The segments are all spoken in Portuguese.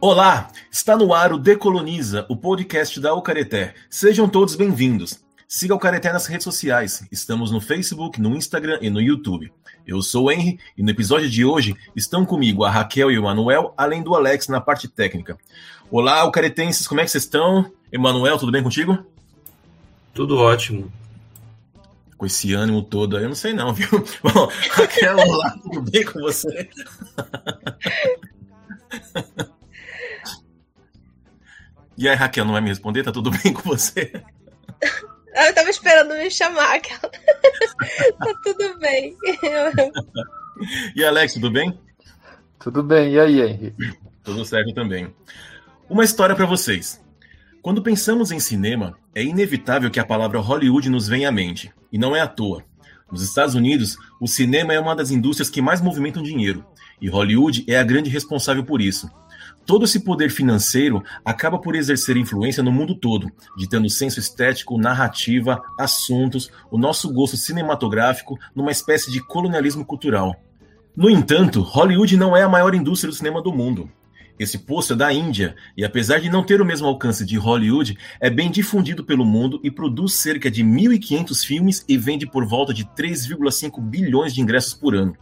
Olá, está no ar o Decoloniza, o podcast da Alcareté. Sejam todos bem-vindos. Siga o Careté nas redes sociais. Estamos no Facebook, no Instagram e no YouTube. Eu sou o Henry e no episódio de hoje estão comigo a Raquel e o Manuel, além do Alex na parte técnica. Olá, alcaretenses, como é que vocês estão? Emanuel, tudo bem contigo? Tudo ótimo. Com esse ânimo todo aí, eu não sei não, viu? Bom, Raquel, olá, tudo bem com você? E aí, Raquel, não vai me responder? Tá tudo bem com você? Eu tava esperando me chamar. tá tudo bem. E Alex, tudo bem? Tudo bem. E aí, Henry? Tudo certo também. Uma história para vocês. Quando pensamos em cinema, é inevitável que a palavra Hollywood nos venha à mente. E não é à toa. Nos Estados Unidos, o cinema é uma das indústrias que mais movimentam dinheiro. E Hollywood é a grande responsável por isso. Todo esse poder financeiro acaba por exercer influência no mundo todo, ditando senso estético, narrativa, assuntos, o nosso gosto cinematográfico numa espécie de colonialismo cultural. No entanto, Hollywood não é a maior indústria do cinema do mundo. Esse posto é da Índia e, apesar de não ter o mesmo alcance de Hollywood, é bem difundido pelo mundo e produz cerca de 1.500 filmes e vende por volta de 3,5 bilhões de ingressos por ano.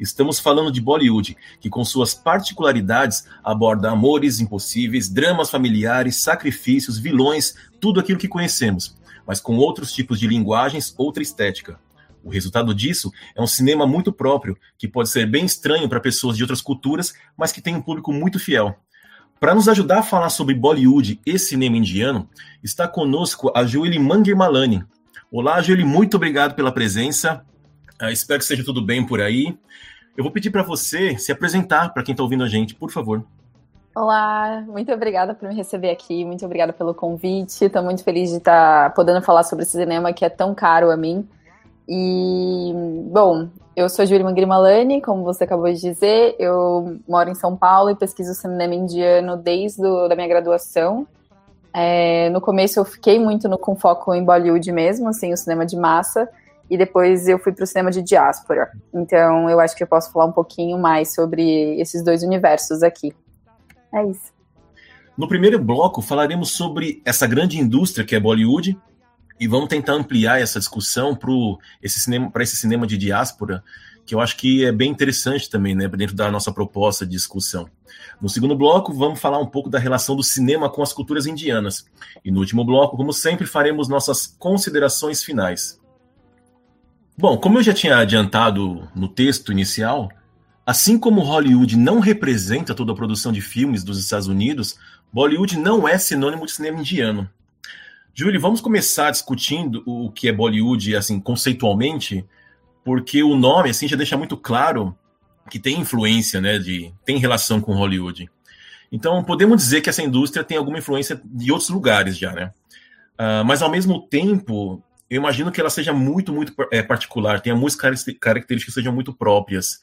Estamos falando de Bollywood, que com suas particularidades aborda amores impossíveis, dramas familiares, sacrifícios, vilões, tudo aquilo que conhecemos, mas com outros tipos de linguagens, outra estética. O resultado disso é um cinema muito próprio, que pode ser bem estranho para pessoas de outras culturas, mas que tem um público muito fiel. Para nos ajudar a falar sobre Bollywood e cinema indiano, está conosco a Julie Mangermalani. Olá, Julie, muito obrigado pela presença. Uh, espero que esteja tudo bem por aí. Eu vou pedir para você se apresentar para quem está ouvindo a gente, por favor. Olá, muito obrigada por me receber aqui, muito obrigada pelo convite. Estou muito feliz de estar tá podendo falar sobre esse cinema que é tão caro a mim. E, bom, eu sou Júlia Grimalani, como você acabou de dizer, eu moro em São Paulo e pesquiso cinema indiano desde a da minha graduação. É, no começo eu fiquei muito no, com foco em Bollywood mesmo, assim, o cinema de massa, e depois eu fui para o cinema de diáspora. Então eu acho que eu posso falar um pouquinho mais sobre esses dois universos aqui. É isso. No primeiro bloco falaremos sobre essa grande indústria que é Bollywood e vamos tentar ampliar essa discussão para esse cinema, para esse cinema de diáspora, que eu acho que é bem interessante também, né, dentro da nossa proposta de discussão. No segundo bloco, vamos falar um pouco da relação do cinema com as culturas indianas. E no último bloco, como sempre, faremos nossas considerações finais. Bom, como eu já tinha adiantado no texto inicial, assim como Hollywood não representa toda a produção de filmes dos Estados Unidos, Bollywood não é sinônimo de cinema indiano. Julie, vamos começar discutindo o que é Bollywood, assim, conceitualmente, porque o nome, assim, já deixa muito claro que tem influência, né, de, tem relação com Hollywood. Então, podemos dizer que essa indústria tem alguma influência de outros lugares já, né? Uh, mas, ao mesmo tempo, eu imagino que ela seja muito, muito é, particular, tenha muitas características que sejam muito próprias.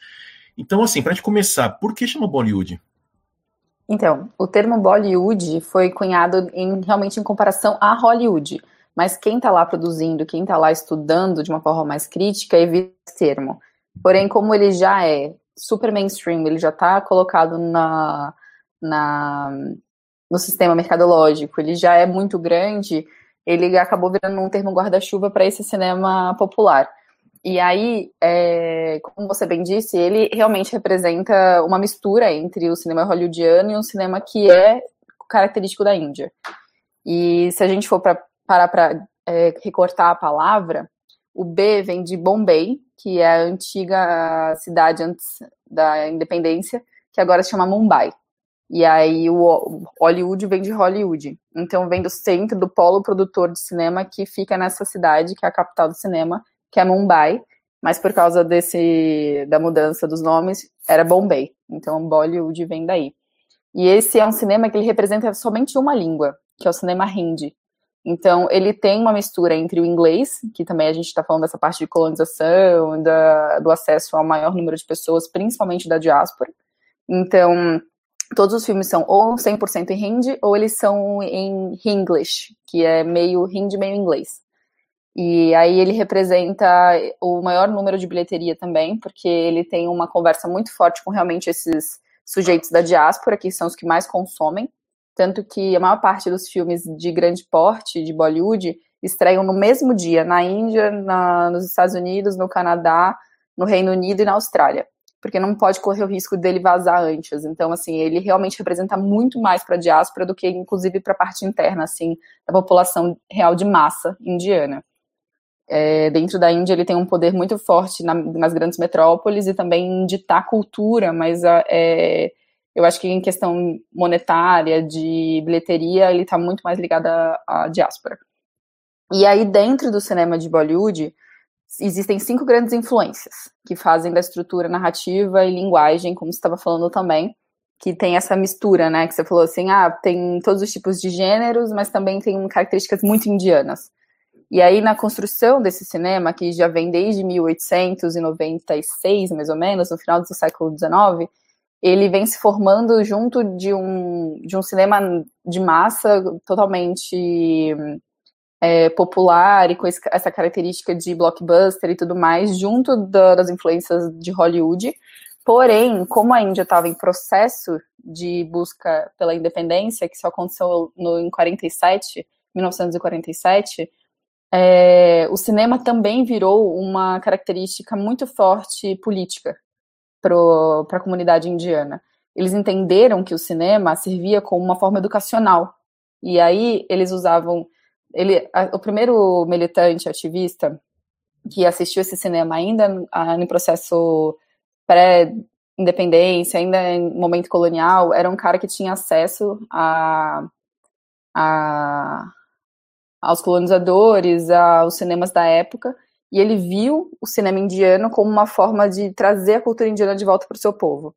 Então, assim, para gente começar, por que chama Bollywood? Então, o termo Bollywood foi cunhado em, realmente em comparação a Hollywood. Mas quem está lá produzindo, quem está lá estudando de uma forma mais crítica, evita esse termo. Porém, como ele já é super mainstream, ele já está colocado na, na, no sistema mercadológico, ele já é muito grande, ele acabou virando um termo guarda-chuva para esse cinema popular. E aí, é, como você bem disse, ele realmente representa uma mistura entre o cinema hollywoodiano e um cinema que é característico da Índia. E se a gente for para parar para é, recortar a palavra, o B vem de Bombay, que é a antiga cidade antes da independência, que agora se chama Mumbai. E aí o Hollywood vem de Hollywood. Então vem do centro do polo produtor de cinema que fica nessa cidade, que é a capital do cinema, que é Mumbai. Mas por causa desse da mudança dos nomes, era Bombay. Então Bollywood vem daí. E esse é um cinema que ele representa somente uma língua, que é o cinema hindi. Então, ele tem uma mistura entre o inglês, que também a gente está falando dessa parte de colonização, da, do acesso ao maior número de pessoas, principalmente da diáspora. Então, todos os filmes são ou 100% em hindi ou eles são em English, que é meio hindi, meio inglês. E aí ele representa o maior número de bilheteria também, porque ele tem uma conversa muito forte com realmente esses sujeitos da diáspora, que são os que mais consomem, tanto que a maior parte dos filmes de grande porte de Bollywood estreiam no mesmo dia, na Índia, na, nos Estados Unidos, no Canadá, no Reino Unido e na Austrália, porque não pode correr o risco dele vazar antes. Então, assim, ele realmente representa muito mais para a diáspora do que, inclusive, para a parte interna, assim, da população real de massa indiana. É, dentro da Índia ele tem um poder muito forte na, nas grandes metrópoles e também ditar cultura, mas é, eu acho que em questão monetária, de bilheteria, ele está muito mais ligado à, à diáspora. E aí, dentro do cinema de Bollywood, existem cinco grandes influências que fazem da estrutura narrativa e linguagem, como você estava falando também, que tem essa mistura, né? Que você falou assim, ah, tem todos os tipos de gêneros, mas também tem características muito indianas. E aí, na construção desse cinema, que já vem desde 1896, mais ou menos, no final do século XIX, ele vem se formando junto de um, de um cinema de massa totalmente é, popular e com esse, essa característica de blockbuster e tudo mais, junto da, das influências de Hollywood. Porém, como a Índia estava em processo de busca pela independência, que só aconteceu no, em 47, 1947, é, o cinema também virou uma característica muito forte política para a comunidade indiana. Eles entenderam que o cinema servia como uma forma educacional. E aí eles usavam. Ele, a, o primeiro militante ativista que assistiu esse cinema ainda a, no processo pré-independência, ainda em momento colonial, era um cara que tinha acesso a, a aos colonizadores, aos cinemas da época, e ele viu o cinema indiano como uma forma de trazer a cultura indiana de volta para o seu povo.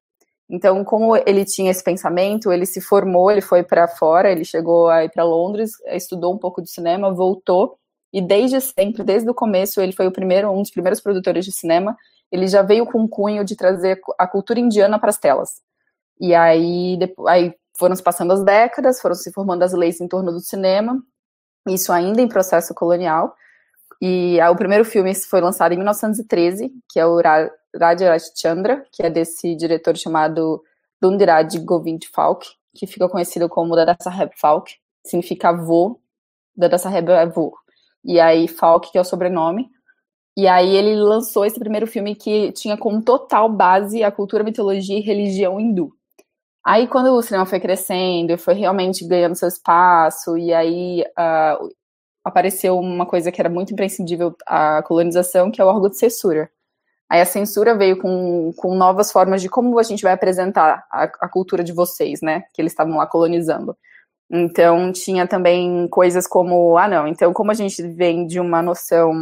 Então, como ele tinha esse pensamento, ele se formou, ele foi para fora, ele chegou a ir para Londres, estudou um pouco de cinema, voltou, e desde sempre, desde o começo, ele foi o primeiro, um dos primeiros produtores de cinema, ele já veio com um cunho de trazer a cultura indiana para as telas. E aí, depois, aí foram se passando as décadas, foram se formando as leis em torno do cinema, isso ainda em processo colonial. E ah, o primeiro filme foi lançado em 1913, que é o Raj Chandra, que é desse diretor chamado Dundiraj Govind Falk, que fica conhecido como Dada Falk, significa avô, Dada é avô. E aí Falk, que é o sobrenome. E aí ele lançou esse primeiro filme que tinha como total base a cultura, mitologia e religião hindu. Aí, quando o cinema foi crescendo, foi realmente ganhando seu espaço, e aí uh, apareceu uma coisa que era muito imprescindível à colonização, que é o órgão de censura. Aí a censura veio com, com novas formas de como a gente vai apresentar a, a cultura de vocês, né? Que eles estavam lá colonizando. Então, tinha também coisas como, ah, não, então, como a gente vem de uma noção.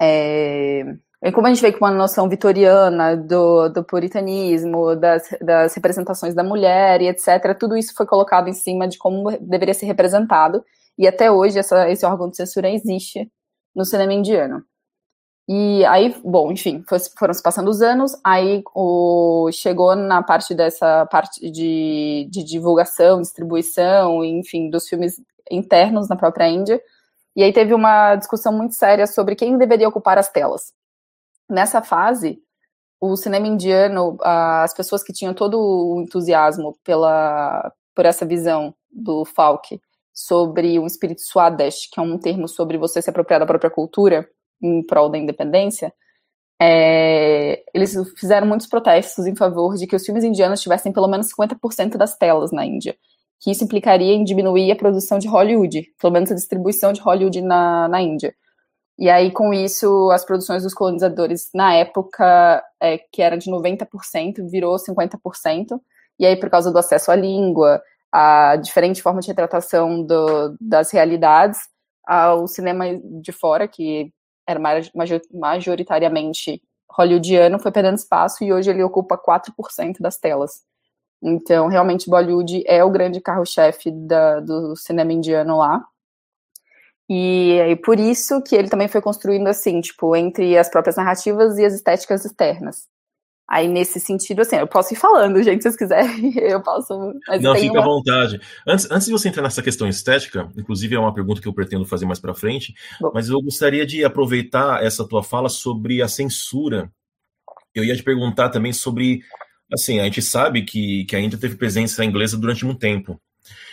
É, é como a gente vê com uma noção vitoriana do, do puritanismo, das, das representações da mulher e etc., tudo isso foi colocado em cima de como deveria ser representado, e até hoje essa, esse órgão de censura existe no cinema indiano. E aí, bom, enfim, foram se passando os anos, aí o, chegou na parte dessa parte de, de divulgação, distribuição, enfim, dos filmes internos na própria Índia, e aí teve uma discussão muito séria sobre quem deveria ocupar as telas. Nessa fase, o cinema indiano, as pessoas que tinham todo o entusiasmo pela, por essa visão do Falk sobre o espírito Swadesh, que é um termo sobre você se apropriar da própria cultura em prol da independência, é, eles fizeram muitos protestos em favor de que os filmes indianos tivessem pelo menos 50% das telas na Índia, que isso implicaria em diminuir a produção de Hollywood, pelo menos a distribuição de Hollywood na, na Índia. E aí, com isso, as produções dos colonizadores, na época, é, que era de 90%, virou 50%. E aí, por causa do acesso à língua, a diferente forma de retratação do, das realidades, o cinema de fora, que era majoritariamente hollywoodiano, foi perdendo espaço e hoje ele ocupa 4% das telas. Então, realmente, Bollywood é o grande carro-chefe do cinema indiano lá. E, e por isso que ele também foi construindo assim, tipo, entre as próprias narrativas e as estéticas externas. Aí, nesse sentido, assim, eu posso ir falando, gente, se vocês quiserem, eu posso. Não, fica uma... à vontade. Antes, antes de você entrar nessa questão estética, inclusive é uma pergunta que eu pretendo fazer mais para frente, Bom. mas eu gostaria de aproveitar essa tua fala sobre a censura. Eu ia te perguntar também sobre assim, a gente sabe que, que a Índia teve presença inglesa durante muito tempo.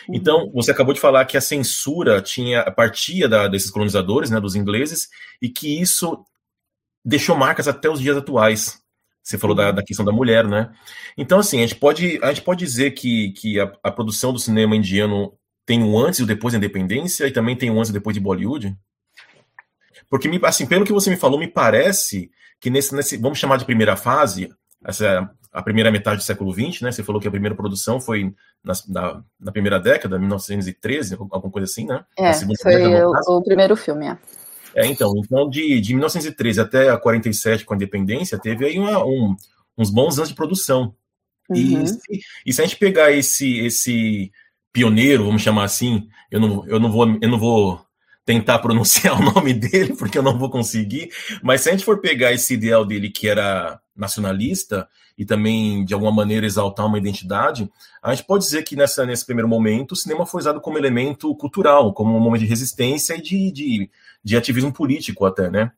Então, você acabou de falar que a censura tinha partia da, desses colonizadores, né, dos ingleses, e que isso deixou marcas até os dias atuais. Você falou da, da questão da mulher, né? Então, assim, a gente pode, a gente pode dizer que, que a, a produção do cinema indiano tem um antes e o depois da independência, e também tem um antes e depois de Bollywood? Porque, assim, pelo que você me falou, me parece que nesse, nesse vamos chamar de primeira fase, essa a primeira metade do século XX, né? Você falou que a primeira produção foi na, na, na primeira década, 1913, alguma coisa assim, né? É, foi o, o, primeiro filme, é. É, então, então de, de 1913 até a 47, com a independência, teve aí uma, um, uns bons anos de produção. Uhum. E, e, se a gente pegar esse, esse pioneiro, vamos chamar assim, eu não, eu não vou, eu não vou tentar pronunciar o nome dele, porque eu não vou conseguir, mas se a gente for pegar esse ideal dele que era nacionalista e também, de alguma maneira, exaltar uma identidade, a gente pode dizer que nessa, nesse primeiro momento o cinema foi usado como elemento cultural, como um momento de resistência e de, de, de ativismo político até, né?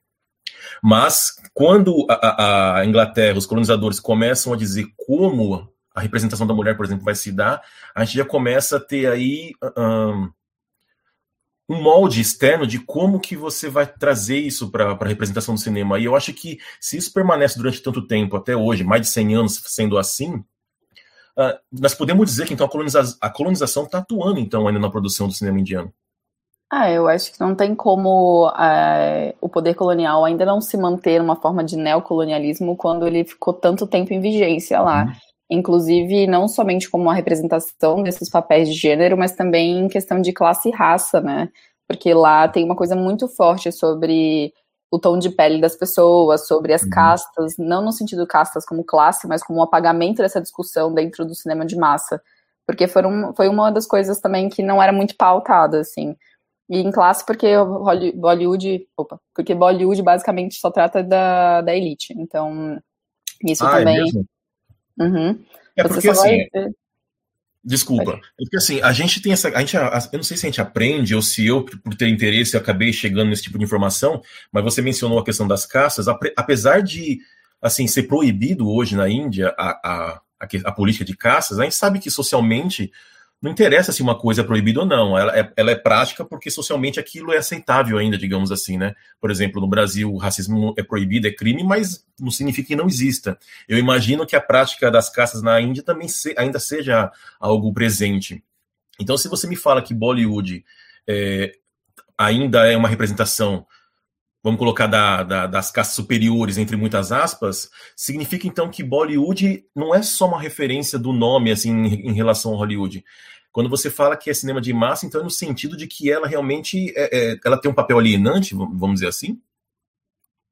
Mas quando a, a, Inglaterra, os colonizadores começam a dizer como a representação da mulher, por exemplo, vai se dar, a gente já começa a ter aí um molde externo de como que você vai trazer isso para a representação do cinema. E eu acho que se isso permanece durante tanto tempo, até hoje, mais de 100 anos sendo assim, uh, nós podemos dizer que então a, coloniza a colonização está atuando então ainda na produção do cinema indiano. Ah, eu acho que não tem como é, o poder colonial ainda não se manter uma forma de neocolonialismo quando ele ficou tanto tempo em vigência lá. Uhum inclusive não somente como uma representação desses papéis de gênero, mas também em questão de classe e raça, né? Porque lá tem uma coisa muito forte sobre o tom de pele das pessoas, sobre as uhum. castas, não no sentido castas como classe, mas como um apagamento dessa discussão dentro do cinema de massa. Porque foram, foi uma das coisas também que não era muito pautada, assim. E em classe, porque Bollywood. Opa, porque Bollywood basicamente só trata da, da elite. Então, isso ah, é também. É Uhum. É porque assim. Desculpa. É porque assim, a gente tem essa. A gente, eu não sei se a gente aprende ou se eu, por ter interesse, acabei chegando nesse tipo de informação, mas você mencionou a questão das caças. Apesar de assim ser proibido hoje na Índia a, a, a, a política de caças, a gente sabe que socialmente não interessa se uma coisa é proibida ou não, ela é, ela é prática porque socialmente aquilo é aceitável ainda, digamos assim, né? Por exemplo, no Brasil o racismo é proibido, é crime, mas não significa que não exista. Eu imagino que a prática das caças na Índia também se, ainda seja algo presente. Então, se você me fala que Bollywood é, ainda é uma representação vamos colocar da, da, das caças superiores, entre muitas aspas, significa então que Bollywood não é só uma referência do nome assim em, em relação ao Hollywood. Quando você fala que é cinema de massa, então é no sentido de que ela realmente é, é, ela tem um papel alienante, vamos dizer assim?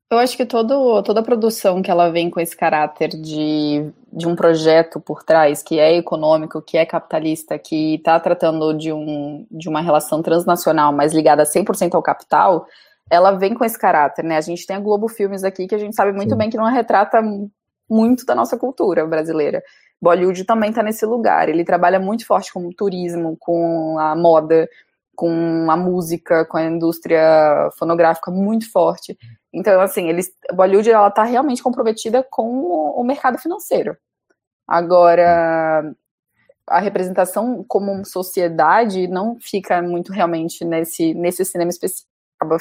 Eu acho que todo, toda a produção que ela vem com esse caráter de, de um projeto por trás, que é econômico, que é capitalista, que está tratando de, um, de uma relação transnacional, mas ligada 100% ao capital, ela vem com esse caráter, né? A gente tem a Globo Filmes aqui, que a gente sabe muito Sim. bem que não retrata muito da nossa cultura brasileira. Bollywood também está nesse lugar. Ele trabalha muito forte com o turismo, com a moda, com a música, com a indústria fonográfica muito forte. Então, assim, eles, Bollywood ela está realmente comprometida com o, mercado financeiro. Agora, a representação como sociedade não fica muito realmente nesse, nesse cinema específico, acaba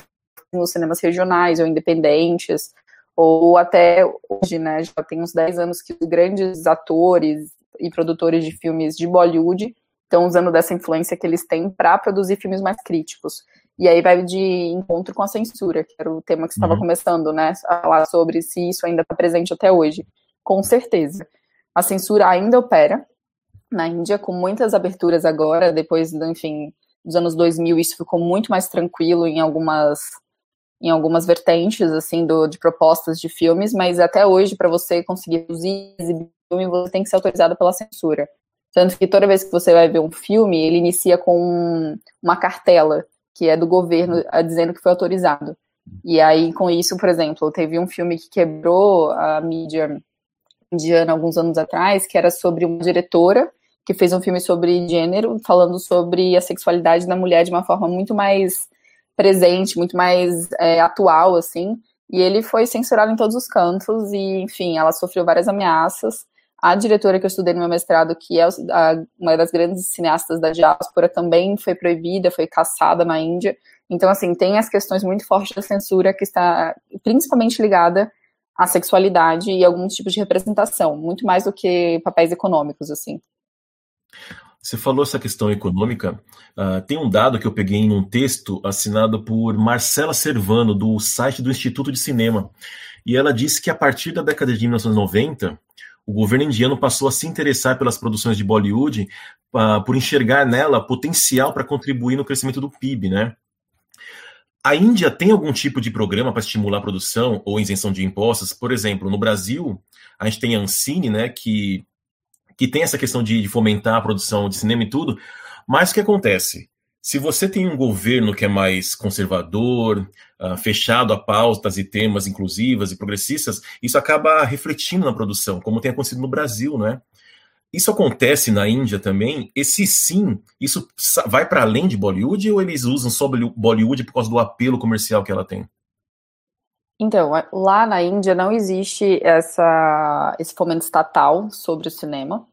nos cinemas regionais ou independentes, ou até hoje, né, já tem uns 10 anos que os grandes atores e produtores de filmes de Bollywood estão usando dessa influência que eles têm para produzir filmes mais críticos. E aí vai de encontro com a censura, que era o tema que estava uhum. começando, né, a falar sobre se isso ainda está presente até hoje. Com certeza. A censura ainda opera na Índia, com muitas aberturas agora, depois, enfim, dos anos 2000, isso ficou muito mais tranquilo em algumas em algumas vertentes assim do, de propostas de filmes, mas até hoje para você conseguir produzir filme você tem que ser autorizado pela censura. Tanto que toda vez que você vai ver um filme, ele inicia com uma cartela que é do governo dizendo que foi autorizado. E aí com isso, por exemplo, teve um filme que quebrou a mídia indiana alguns anos atrás, que era sobre uma diretora que fez um filme sobre gênero, falando sobre a sexualidade da mulher de uma forma muito mais presente, muito mais é, atual, assim. E ele foi censurado em todos os cantos e, enfim, ela sofreu várias ameaças. A diretora que eu estudei no meu mestrado, que é a, uma das grandes cineastas da diáspora, também foi proibida, foi caçada na Índia. Então, assim, tem as questões muito fortes da censura que está principalmente ligada à sexualidade e alguns tipos de representação, muito mais do que papéis econômicos, assim. Você falou essa questão econômica. Uh, tem um dado que eu peguei em um texto assinado por Marcela Servano, do site do Instituto de Cinema. E ela disse que a partir da década de 1990, o governo indiano passou a se interessar pelas produções de Bollywood uh, por enxergar nela potencial para contribuir no crescimento do PIB, né? A Índia tem algum tipo de programa para estimular a produção ou isenção de impostos? Por exemplo, no Brasil, a gente tem a Ancine, né, que que tem essa questão de, de fomentar a produção de cinema e tudo, mas o que acontece? Se você tem um governo que é mais conservador, uh, fechado a pautas e temas inclusivas e progressistas, isso acaba refletindo na produção, como tem acontecido no Brasil, né? Isso acontece na Índia também? E se sim, isso vai para além de Bollywood ou eles usam só Bollywood por causa do apelo comercial que ela tem? Então, lá na Índia não existe essa, esse fomento estatal sobre o cinema.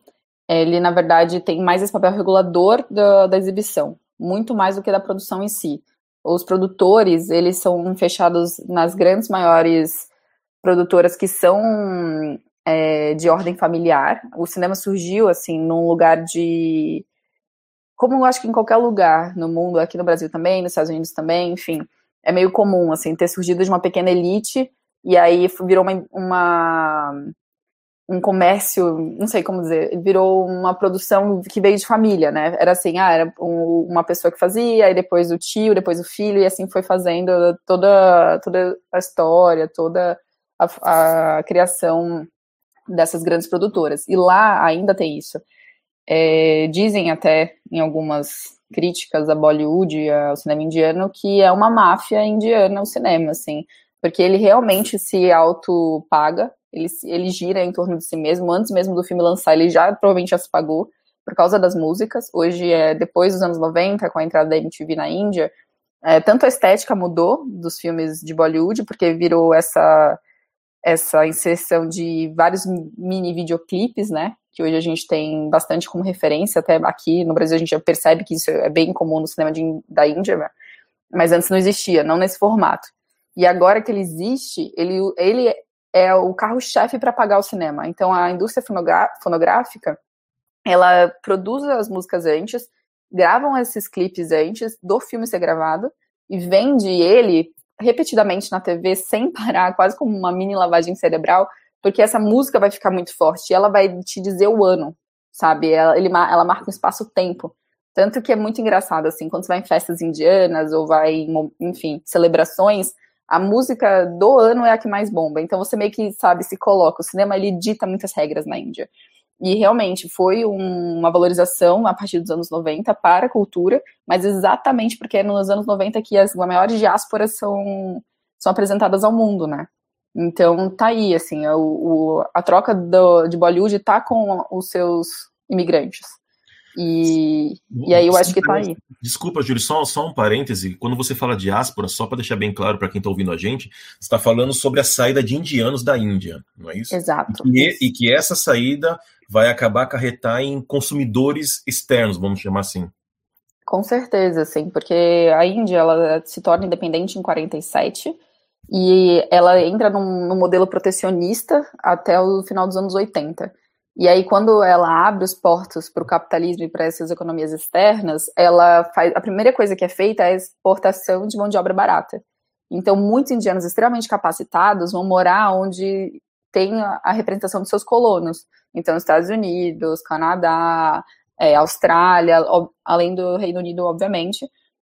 Ele, na verdade, tem mais esse papel regulador da, da exibição, muito mais do que da produção em si. Os produtores, eles são fechados nas grandes, maiores produtoras que são é, de ordem familiar. O cinema surgiu, assim, num lugar de... Como eu acho que em qualquer lugar no mundo, aqui no Brasil também, nos Estados Unidos também, enfim é meio comum, assim, ter surgido de uma pequena elite e aí virou uma, uma, um comércio, não sei como dizer, virou uma produção que veio de família, né? Era assim, ah, era um, uma pessoa que fazia, aí depois o tio, depois o filho, e assim foi fazendo toda, toda a história, toda a, a criação dessas grandes produtoras. E lá ainda tem isso. É, dizem até em algumas críticas a Bollywood, ao cinema indiano, que é uma máfia indiana o cinema, assim, porque ele realmente se auto-paga, ele, ele gira em torno de si mesmo, antes mesmo do filme lançar, ele já provavelmente já se pagou por causa das músicas. Hoje, é depois dos anos 90, com a entrada da MTV na Índia, é, tanto a estética mudou dos filmes de Bollywood, porque virou essa essa inserção de vários mini videoclipes, né? que hoje a gente tem bastante como referência, até aqui no Brasil a gente já percebe que isso é bem comum no cinema de, da Índia, né? mas antes não existia, não nesse formato. E agora que ele existe, ele, ele é o carro-chefe para pagar o cinema. Então a indústria fonográfica, ela produz as músicas antes, gravam esses clipes antes do filme ser gravado e vende ele repetidamente na TV sem parar, quase como uma mini lavagem cerebral, porque essa música vai ficar muito forte e ela vai te dizer o ano, sabe? Ela, ele, ela marca um espaço-tempo. Tanto que é muito engraçado, assim, quando você vai em festas indianas ou vai em, enfim, celebrações, a música do ano é a que mais bomba. Então você meio que, sabe, se coloca. O cinema, ele dita muitas regras na Índia. E realmente foi um, uma valorização a partir dos anos 90 para a cultura, mas exatamente porque é nos anos 90 que as maiores diásporas são, são apresentadas ao mundo, né? Então tá aí, assim, o, o a troca do, de Bollywood tá com os seus imigrantes. E, e aí eu acho que tá aí. Desculpa, Júlio, só, só um parêntese. Quando você fala diáspora, só para deixar bem claro para quem está ouvindo a gente, você está falando sobre a saída de indianos da Índia, não é isso? Exato. E que, e que essa saída vai acabar acarretar em consumidores externos, vamos chamar assim. Com certeza, sim, porque a Índia ela se torna independente em 47 e ela entra num, num, modelo protecionista até o final dos anos 80. E aí, quando ela abre os portos para o capitalismo e para essas economias externas, ela faz a primeira coisa que é feita é a exportação de mão de obra barata. Então, muitos indianos extremamente capacitados vão morar onde tem a representação dos seus colonos. Então, Estados Unidos, Canadá, é, Austrália, além do Reino Unido, obviamente.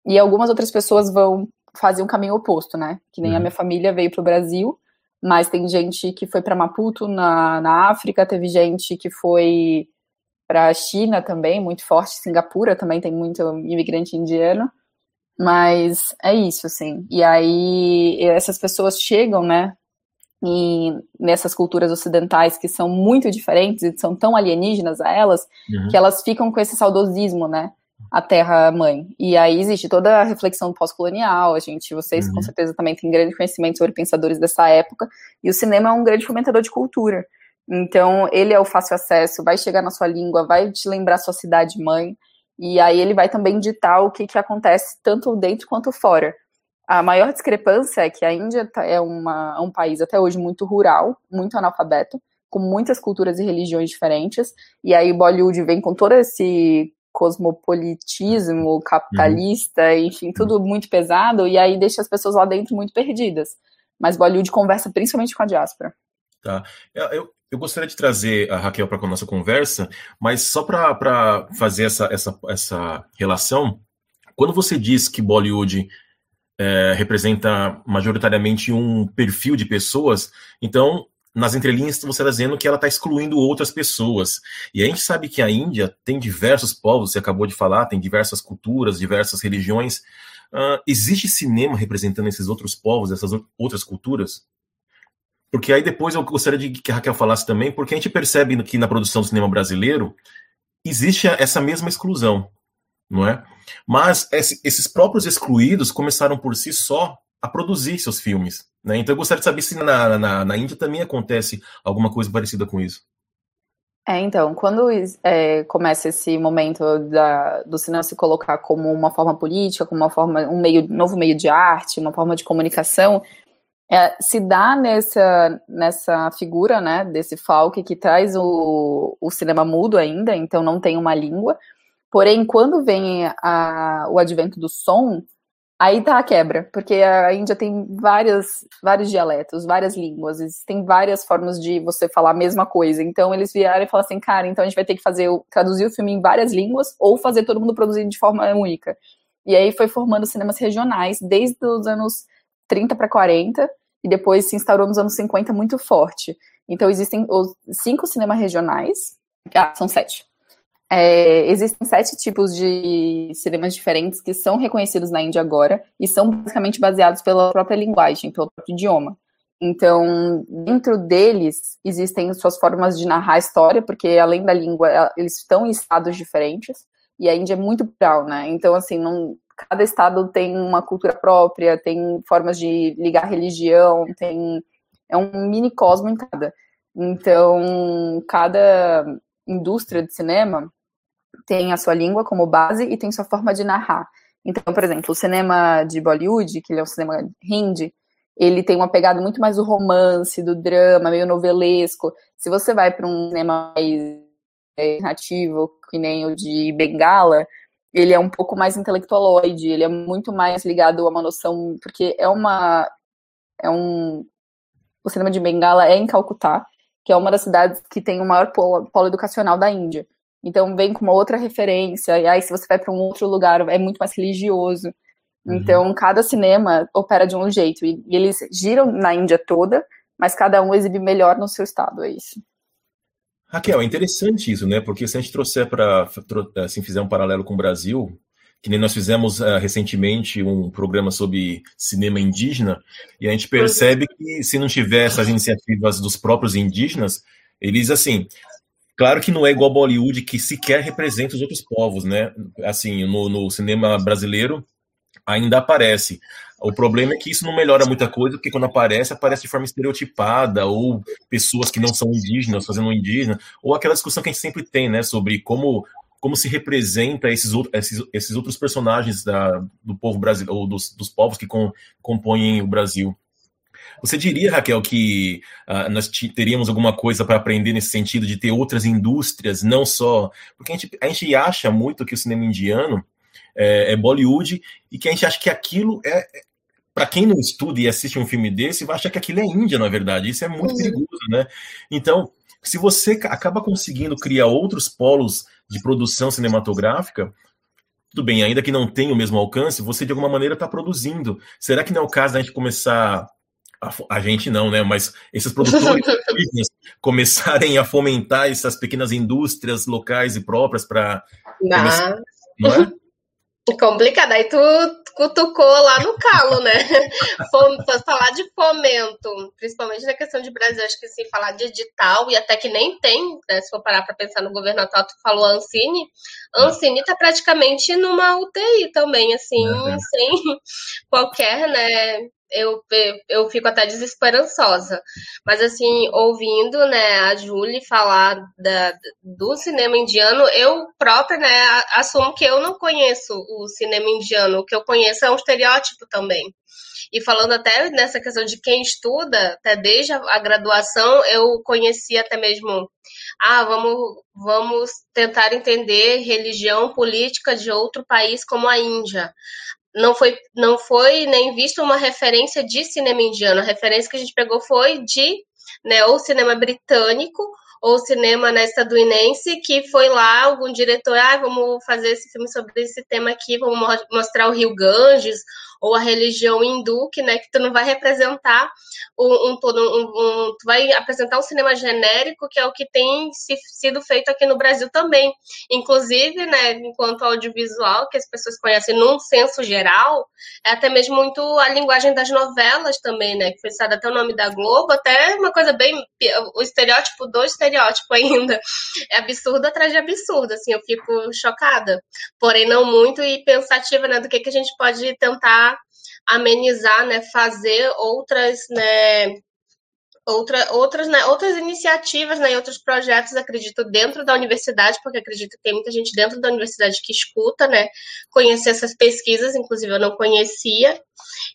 E algumas outras pessoas vão fazia um caminho oposto, né? Que nem uhum. a minha família veio para o Brasil, mas tem gente que foi para Maputo, na, na África, teve gente que foi para a China também, muito forte, Singapura também tem muito imigrante indiano, mas é isso, assim. E aí essas pessoas chegam, né? E nessas culturas ocidentais que são muito diferentes e são tão alienígenas a elas, uhum. que elas ficam com esse saudosismo, né? A terra-mãe. E aí existe toda a reflexão pós-colonial, a gente, vocês uhum. com certeza também têm grande conhecimento sobre pensadores dessa época, e o cinema é um grande fomentador de cultura. Então, ele é o fácil acesso, vai chegar na sua língua, vai te lembrar sua cidade mãe, e aí ele vai também ditar o que, que acontece tanto dentro quanto fora. A maior discrepância é que a Índia tá, é uma, um país até hoje muito rural, muito analfabeto, com muitas culturas e religiões diferentes, e aí Bollywood vem com todo esse cosmopolitismo capitalista, uhum. enfim, tudo muito pesado, e aí deixa as pessoas lá dentro muito perdidas. Mas Bollywood conversa principalmente com a diáspora. Tá. Eu, eu gostaria de trazer a Raquel para a nossa conversa, mas só para fazer essa, essa, essa relação, quando você diz que Bollywood é, representa majoritariamente um perfil de pessoas, então nas entrelinhas você está dizendo que ela está excluindo outras pessoas. E a gente sabe que a Índia tem diversos povos, você acabou de falar, tem diversas culturas, diversas religiões. Uh, existe cinema representando esses outros povos, essas outras culturas? Porque aí depois eu gostaria de que a Raquel falasse também, porque a gente percebe que na produção do cinema brasileiro existe essa mesma exclusão, não é? Mas esses próprios excluídos começaram por si só a produzir seus filmes. Né? Então eu gostaria de saber se na, na, na Índia também acontece alguma coisa parecida com isso. É, então, quando é, começa esse momento da, do cinema se colocar como uma forma política, como uma forma, um meio, novo meio de arte, uma forma de comunicação, é, se dá nessa, nessa figura, né, desse Falk que traz o, o cinema mudo ainda, então não tem uma língua, porém, quando vem a, o advento do som, Aí tá a quebra, porque a Índia tem várias, vários dialetos, várias línguas, tem várias formas de você falar a mesma coisa. Então eles vieram e falaram assim, cara, então a gente vai ter que fazer traduzir o filme em várias línguas ou fazer todo mundo produzir de forma única. E aí foi formando cinemas regionais desde os anos 30 para 40 e depois se instaurou nos anos 50 muito forte. Então existem os cinco cinemas regionais, ah, são sete. É, existem sete tipos de cinemas diferentes que são reconhecidos na Índia agora e são basicamente baseados pela própria linguagem, pelo próprio idioma. Então, dentro deles, existem suas formas de narrar a história, porque além da língua, eles estão em estados diferentes, e a Índia é muito plural, né? Então, assim, não, cada estado tem uma cultura própria, tem formas de ligar religião, tem é um mini cosmo em cada. Então, cada indústria de cinema tem a sua língua como base e tem sua forma de narrar. Então, por exemplo, o cinema de Bollywood, que ele é um cinema hindi, ele tem uma pegada muito mais do romance, do drama, meio novelesco. Se você vai para um cinema mais é, nativo, que nem o de Bengala, ele é um pouco mais intelectualoide, ele é muito mais ligado a uma noção, porque é uma é um o cinema de Bengala é em Calcutá, que é uma das cidades que tem o maior polo, polo educacional da Índia. Então vem com uma outra referência, e aí se você vai para um outro lugar é muito mais religioso. Uhum. Então cada cinema opera de um jeito, e, e, eles giram na Índia toda, mas cada um exibe melhor no seu estado, é isso. Raquel, é interessante isso, né? Porque se a gente trouxer para, assim, fizer um paralelo com o Brasil, que nem nós fizemos uh, recentemente um programa sobre cinema indígena, e a gente percebe que se não tiver essas iniciativas dos próprios indígenas, eles, assim, Claro que não é igual Bollywood, que sequer representa os outros povos, né? Assim, no, no cinema brasileiro ainda aparece. O problema é que isso não melhora muita coisa, porque quando aparece, aparece de forma estereotipada, ou pessoas que não são indígenas fazendo um indígena, ou aquela discussão que a gente sempre tem, né, sobre como, como se representa esses, esses, esses outros personagens da, do povo brasileiro, ou dos, dos povos que com, compõem o Brasil. Você diria, Raquel, que uh, nós teríamos alguma coisa para aprender nesse sentido de ter outras indústrias, não só. Porque a gente, a gente acha muito que o cinema indiano é, é Bollywood e que a gente acha que aquilo é. é para quem não estuda e assiste um filme desse, vai achar que aquilo é Índia, na verdade. Isso é muito uhum. perigoso, né? Então, se você acaba conseguindo criar outros polos de produção cinematográfica, tudo bem, ainda que não tenha o mesmo alcance, você de alguma maneira está produzindo. Será que não é o caso da gente começar a, a, gente não, né? Mas esses produtores começarem a fomentar essas pequenas indústrias locais e próprias para. Não. não é? Complicado, aí tu cutucou lá no calo, né? falar de fomento, principalmente na questão de Brasil, acho que se falar de edital, e até que nem tem, né? Se for parar para pensar no governo atual, tu falou Ancine, Ancine está praticamente numa UTI também, assim, sem qualquer, né? Eu, eu fico até desesperançosa. Mas, assim, ouvindo né, a Julie falar da, do cinema indiano, eu própria né, assumo que eu não conheço o cinema indiano. O que eu conheço é um estereótipo também. E falando até nessa questão de quem estuda, até desde a graduação, eu conheci até mesmo, ah, vamos, vamos tentar entender religião política de outro país como a Índia não foi, não foi nem visto uma referência de cinema indiano. A referência que a gente pegou foi de né, ou cinema britânico ou cinema né, estadunidense, que foi lá algum diretor, ah, vamos fazer esse filme sobre esse tema aqui, vamos mostrar o Rio Ganges, ou a religião hindu, que, né, que tu não vai representar um, um todo, um, um, tu vai apresentar um cinema genérico, que é o que tem se, sido feito aqui no Brasil também. Inclusive, né, enquanto audiovisual, que as pessoas conhecem num senso geral, é até mesmo muito a linguagem das novelas também, né, que foi citado até o nome da Globo, até uma coisa bem, o estereótipo do estereótipo ainda, é absurdo atrás de absurdo, assim, eu fico chocada, porém não muito e pensativa, né, do que, que a gente pode tentar amenizar, né, fazer outras, né, outra, outras, né, outras iniciativas né, e outros projetos, acredito, dentro da universidade, porque acredito que tem muita gente dentro da universidade que escuta, né, conhecer essas pesquisas, inclusive eu não conhecia,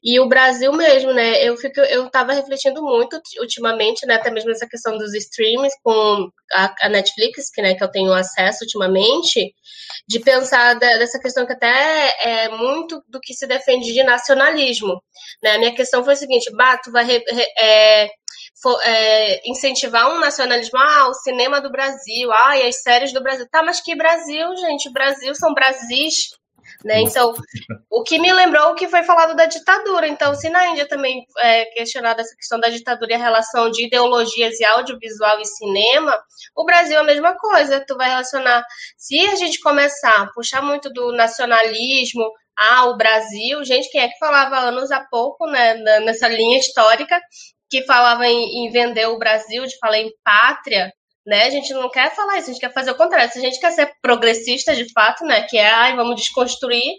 e o Brasil mesmo, né, eu fico, eu estava refletindo muito ultimamente, né, até mesmo essa questão dos streams com a, a, Netflix, que, né, que eu tenho acesso ultimamente, de pensar da, dessa questão que até é muito do que se defende de nacionalismo, né, a minha questão foi a seguinte, Bato vai re, re, é, for, é, incentivar um nacionalismo, ah, o cinema do Brasil, ah, e as séries do Brasil. Tá, mas que Brasil, gente? Brasil são Brasis. Né? Então, o que me lembrou o que foi falado da ditadura. Então, se na Índia também é questionada essa questão da ditadura e a relação de ideologias e audiovisual e cinema, o Brasil é a mesma coisa. Tu vai relacionar. Se a gente começar a puxar muito do nacionalismo, ah, o Brasil, gente, quem é que falava anos há pouco, né, nessa linha histórica, que falava em, em, vender o Brasil, de falar em pátria, né? A gente não quer falar isso, a gente quer fazer o contrário. Se a gente quer ser progressista de fato, né? Que é, ai, vamos desconstruir,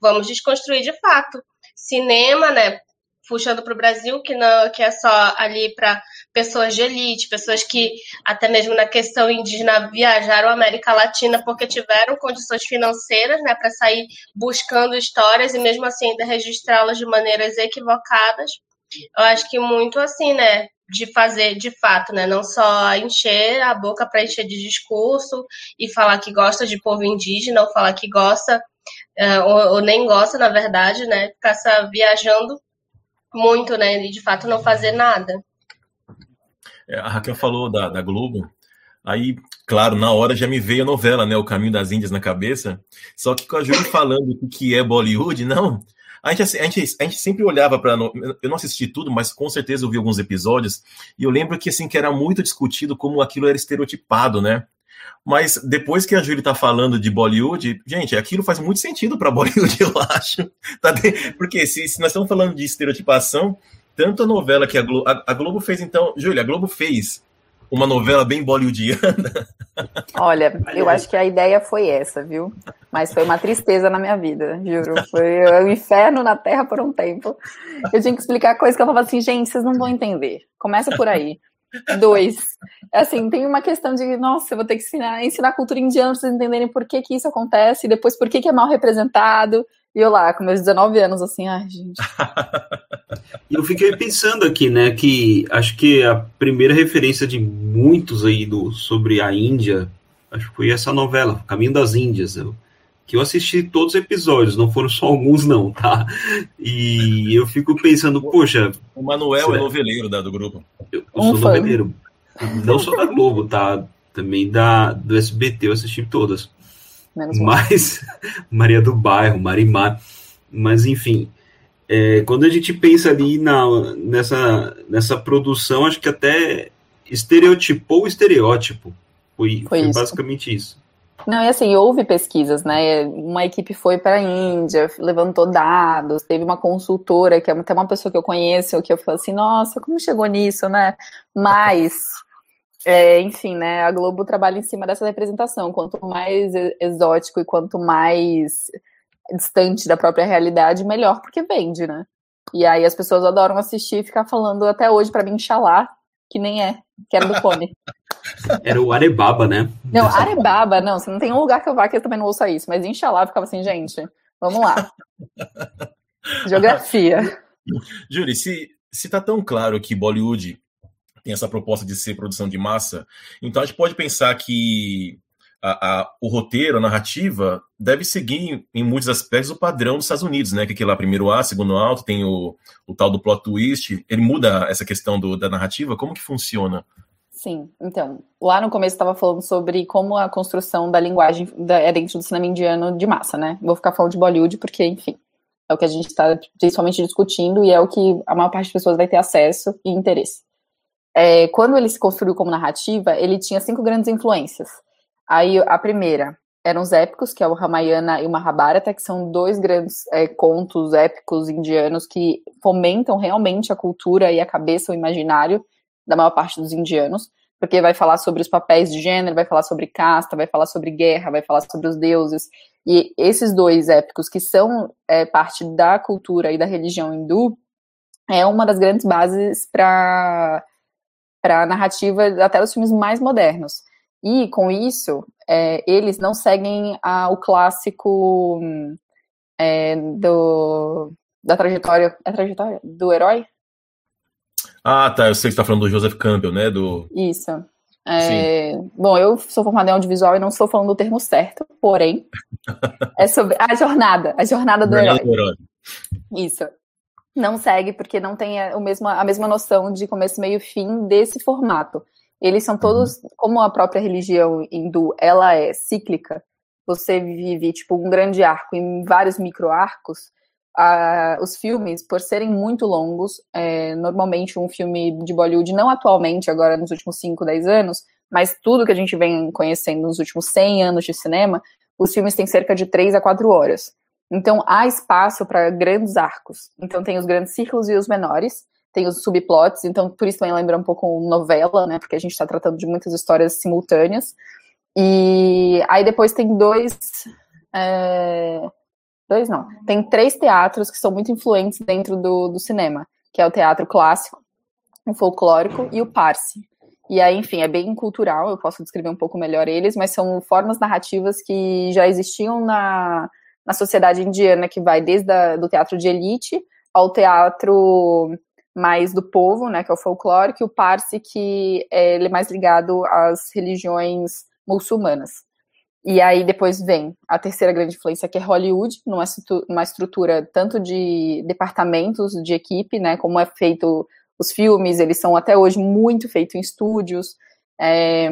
vamos desconstruir de fato. Cinema, né? Puxando para o Brasil, que não que é só ali para pessoas de elite, pessoas que até mesmo na questão indígena viajaram à América Latina porque tiveram condições financeiras, né, para sair buscando histórias e mesmo assim ainda registrá-las de maneiras equivocadas eu acho que muito assim, né? De fazer de fato, né? Não só encher a boca para encher de discurso e falar que gosta de povo indígena ou falar que gosta, uh, ou, ou, nem gosta, na verdade, né? Ficar viajando muito, né? E de fato não fazer nada. É, a Raquel falou da, da Globo. Aí, claro, na hora já me veio a novela, né? O Caminho das Índias na cabeça. Só que com a Júlia falando o que é Bollywood, não. A gente, a gente, a gente sempre olhava para. Eu não assisti tudo, mas com certeza eu vi alguns episódios. E eu lembro que, assim, que era muito discutido como aquilo era estereotipado, né? Mas depois que a Júlia está falando de Bollywood, gente, aquilo faz muito sentido para Bollywood, eu acho. Tá Porque se, se, nós estamos falando de estereotipação, tanto a novela que a Globo, a, a Globo fez, então, Júlia, a Globo fez uma novela bem bollywoodiana. Olha, eu acho que a ideia foi essa, viu? Mas foi uma tristeza na minha vida, juro. Foi o um inferno na Terra por um tempo. Eu tinha que explicar coisas que eu falava assim, gente, vocês não vão entender. Começa por aí. Dois, assim, tem uma questão de, nossa, eu vou ter que ensinar, ensinar cultura indiana para vocês entenderem por que, que isso acontece, e depois por que, que é mal representado. E eu lá, com meus 19 anos, assim, ai, gente. eu fiquei pensando aqui, né, que acho que a primeira referência de muitos aí do, sobre a Índia, acho que foi essa novela, Caminho das Índias. Eu, que eu assisti todos os episódios, não foram só alguns, não, tá? E eu fico pensando, poxa. O Manuel é noveleiro da, do grupo. Eu, eu sou noveleiro. Não só da Globo, tá? Também da, do SBT, eu assisti todas. Menos Mas, Maria do Bairro, Marimar. Mas, enfim, é, quando a gente pensa ali na, nessa, nessa produção, acho que até estereotipou o estereótipo. Foi, foi, foi basicamente isso. Não, e assim, houve pesquisas, né? Uma equipe foi para a Índia, levantou dados, teve uma consultora, que é até uma pessoa que eu conheço, que eu falei assim, nossa, como chegou nisso, né? Mas, é, enfim, né? A Globo trabalha em cima dessa representação. Quanto mais exótico e quanto mais distante da própria realidade, melhor, porque vende, né? E aí as pessoas adoram assistir e ficar falando até hoje para mim, Inxalá, que nem é, que era do fone. Era o Arebaba, né? Não, Arebaba, não, você não tem um lugar que eu vá que eu também não ouça isso, mas Inxalá ficava assim, gente, vamos lá. Geografia. Júri, se, se tá tão claro que Bollywood tem essa proposta de ser produção de massa, então a gente pode pensar que a, a, o roteiro, a narrativa, deve seguir em muitos aspectos o padrão dos Estados Unidos, né? Que aqui lá primeiro A, segundo alto, tem o, o tal do plot twist. Ele muda essa questão do, da narrativa? Como que funciona? Sim, então, lá no começo estava falando sobre como a construção da linguagem da, é dentro do cinema indiano de massa, né? Vou ficar falando de Bollywood porque, enfim, é o que a gente está principalmente discutindo e é o que a maior parte das pessoas vai ter acesso e interesse. É, quando ele se construiu como narrativa, ele tinha cinco grandes influências. Aí a primeira eram os épicos, que é o Ramayana e o Mahabharata, que são dois grandes é, contos épicos indianos que fomentam realmente a cultura e a cabeça, o imaginário da maior parte dos indianos, porque vai falar sobre os papéis de gênero, vai falar sobre casta, vai falar sobre guerra, vai falar sobre os deuses. E esses dois épicos, que são é, parte da cultura e da religião hindu, é uma das grandes bases para a narrativa até os filmes mais modernos. E com isso, é, eles não seguem a, o clássico é, do, da trajetória. É trajetória? Do herói? Ah, tá. Eu sei que você está falando do Joseph Campbell, né? Do... Isso. É, bom, eu sou formada em audiovisual e não estou falando do termo certo, porém, é sobre a jornada, a jornada do herói. do herói. Isso. Não segue porque não tem a mesma, a mesma noção de começo, meio fim desse formato. Eles são todos, uhum. como a própria religião hindu, ela é cíclica, você vive, tipo, um grande arco em vários micro-arcos, uh, os filmes, por serem muito longos, é, normalmente um filme de Bollywood, não atualmente, agora nos últimos 5, 10 anos, mas tudo que a gente vem conhecendo nos últimos 100 anos de cinema, os filmes têm cerca de 3 a 4 horas. Então há espaço para grandes arcos. Então tem os grandes círculos e os menores, tem os subplots, então por isso também lembra um pouco novela, né? Porque a gente está tratando de muitas histórias simultâneas. E aí depois tem dois. É, dois não. Tem três teatros que são muito influentes dentro do, do cinema, que é o teatro clássico, o folclórico e o parsi. E aí, enfim, é bem cultural, eu posso descrever um pouco melhor eles, mas são formas narrativas que já existiam na, na sociedade indiana, que vai desde a, do teatro de elite ao teatro mais do povo, né, que é o folclore, o Parsi, que é, ele é mais ligado às religiões muçulmanas. E aí depois vem a terceira grande influência, que é Hollywood, numa, numa estrutura tanto de departamentos de equipe, né, como é feito os filmes, eles são até hoje muito feitos em estúdios, é,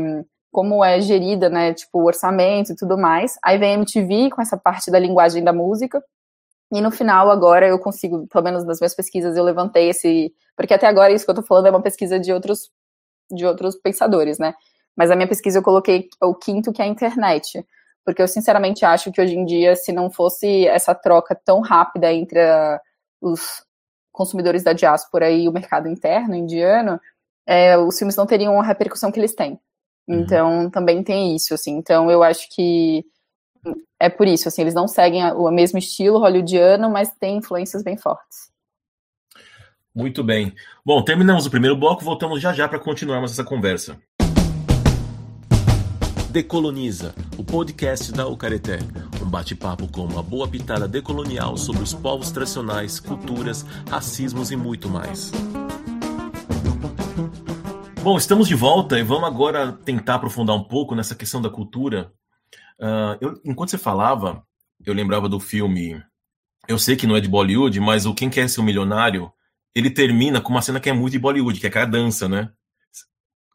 como é gerida, né, tipo, o orçamento e tudo mais. Aí vem a MTV com essa parte da linguagem da música, e no final, agora, eu consigo, pelo menos nas minhas pesquisas, eu levantei esse. Porque até agora isso que eu tô falando é uma pesquisa de outros, de outros pensadores, né? Mas a minha pesquisa eu coloquei o quinto, que é a internet. Porque eu sinceramente acho que hoje em dia, se não fosse essa troca tão rápida entre a, os consumidores da diáspora e o mercado interno indiano, é, os filmes não teriam a repercussão que eles têm. Uhum. Então, também tem isso, assim. Então, eu acho que é por isso, assim, eles não seguem o mesmo estilo hollywoodiano, mas têm influências bem fortes. Muito bem. Bom, terminamos o primeiro bloco, voltamos já já para continuarmos essa conversa. Decoloniza, o podcast da Ucareté. Um bate-papo com uma boa pitada decolonial sobre os povos tradicionais, culturas, racismos e muito mais. Bom, estamos de volta e vamos agora tentar aprofundar um pouco nessa questão da cultura Uh, eu, enquanto você falava, eu lembrava do filme. Eu sei que não é de Bollywood, mas o Quem Quer Ser um Milionário, ele termina com uma cena que é muito de Bollywood, que é aquela dança, né?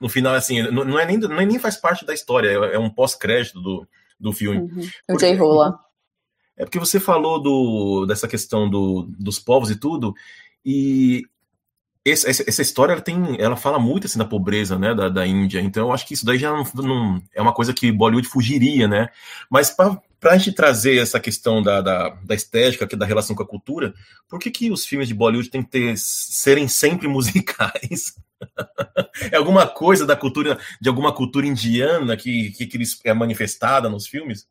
No final, assim, não, não é, nem, não é nem faz parte da história, é, é um pós-crédito do, do filme. Uhum. O Jay Rola. É porque você falou do, dessa questão do, dos povos e tudo, e essa, essa, história ela tem, ela fala muito assim da pobreza, né, da, da Índia. Então eu acho que isso daí já não, não é uma coisa que Bollywood fugiria, né? Mas para a gente trazer essa questão da, da, da estética, da relação com a cultura, por que, que os filmes de Bollywood têm que ter, serem sempre musicais? é alguma coisa da cultura, de alguma cultura indiana que, que, que é manifestada nos filmes?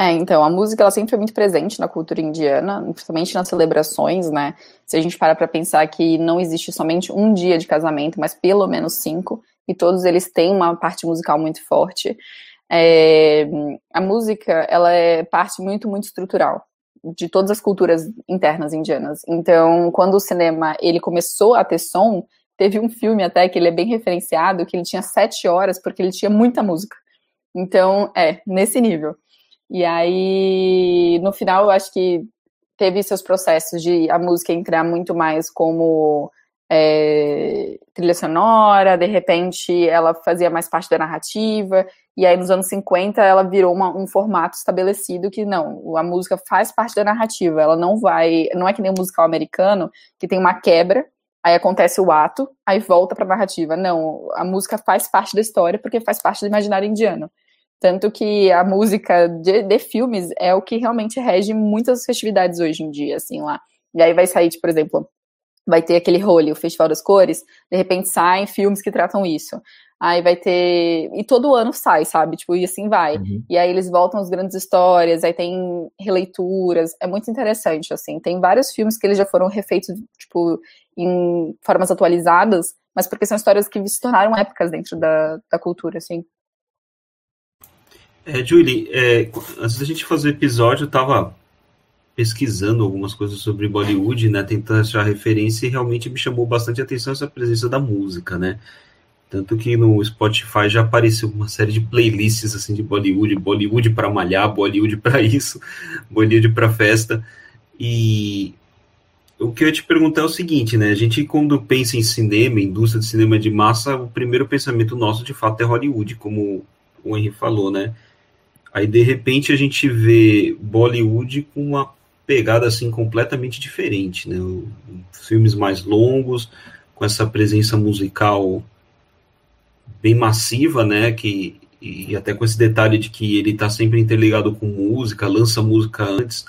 É, então, a música ela sempre foi muito presente na cultura indiana, principalmente nas celebrações, né? Se a gente parar para pensar que não existe somente um dia de casamento, mas pelo menos cinco, e todos eles têm uma parte musical muito forte. É, a música, ela é parte muito, muito estrutural de todas as culturas internas indianas. Então, quando o cinema ele começou a ter som, teve um filme até que ele é bem referenciado, que ele tinha sete horas, porque ele tinha muita música. Então, é, nesse nível. E aí, no final, eu acho que teve seus processos de a música entrar muito mais como é, trilha sonora, de repente ela fazia mais parte da narrativa, e aí nos anos 50 ela virou uma, um formato estabelecido que não, a música faz parte da narrativa, ela não vai, não é que nem o musical americano, que tem uma quebra, aí acontece o ato, aí volta para a narrativa. Não, a música faz parte da história porque faz parte do imaginário indiano. Tanto que a música de, de, filmes é o que realmente rege muitas festividades hoje em dia, assim, lá. E aí vai sair, tipo, por exemplo, vai ter aquele role, o Festival das Cores, de repente saem filmes que tratam isso. Aí vai ter. E todo ano sai, sabe? Tipo, e assim vai. Uhum. E aí eles voltam às grandes histórias, aí tem releituras. É muito interessante, assim. Tem vários filmes que eles já foram refeitos, tipo, em formas atualizadas, mas porque são histórias que se tornaram épocas dentro da, da cultura, assim. É, Julie, é, antes da gente fazer o episódio, eu tava pesquisando algumas coisas sobre Bollywood, né, tentando achar referência e realmente me chamou bastante atenção essa presença da música, né? Tanto que no Spotify já apareceu uma série de playlists assim de Bollywood, Bollywood para malhar, Bollywood para isso, Bollywood para festa. E o que eu ia te perguntar é o seguinte, né? A gente quando pensa em cinema, indústria de cinema de massa, o primeiro pensamento nosso de fato é Hollywood, como o Henry falou, né? Aí de repente a gente vê Bollywood com uma pegada assim completamente diferente, né? Filmes mais longos, com essa presença musical bem massiva, né? Que e até com esse detalhe de que ele está sempre interligado com música, lança música antes.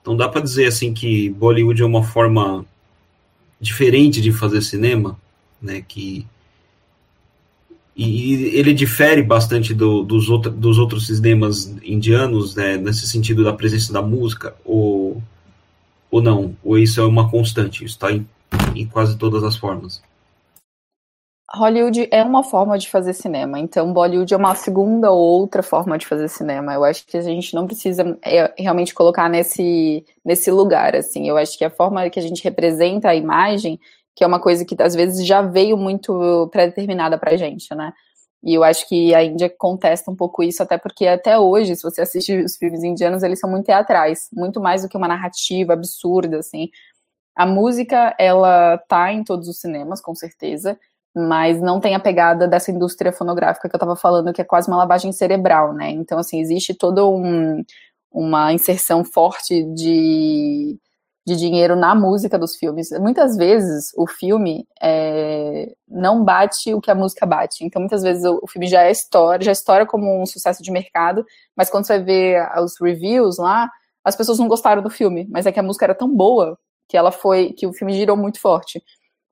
Então dá para dizer assim que Bollywood é uma forma diferente de fazer cinema, né? Que e ele difere bastante do, dos, dos outros sistemas indianos, né, nesse sentido da presença da música, ou, ou não? Ou isso é uma constante? Isso está em, em quase todas as formas? Hollywood é uma forma de fazer cinema, então Bollywood é uma segunda ou outra forma de fazer cinema. Eu acho que a gente não precisa é, realmente colocar nesse, nesse lugar, assim. Eu acho que a forma que a gente representa a imagem que é uma coisa que às vezes já veio muito pré-determinada pra gente, né? E eu acho que a Índia contesta um pouco isso, até porque até hoje, se você assiste os filmes indianos, eles são muito teatrais, muito mais do que uma narrativa absurda, assim. A música, ela tá em todos os cinemas, com certeza, mas não tem a pegada dessa indústria fonográfica que eu tava falando, que é quase uma lavagem cerebral, né? Então, assim, existe toda um, uma inserção forte de de dinheiro na música dos filmes. Muitas vezes o filme é, não bate o que a música bate. Então, muitas vezes o, o filme já é história, já estoura como um sucesso de mercado, mas quando você vê os reviews lá, as pessoas não gostaram do filme, mas é que a música era tão boa que ela foi, que o filme girou muito forte.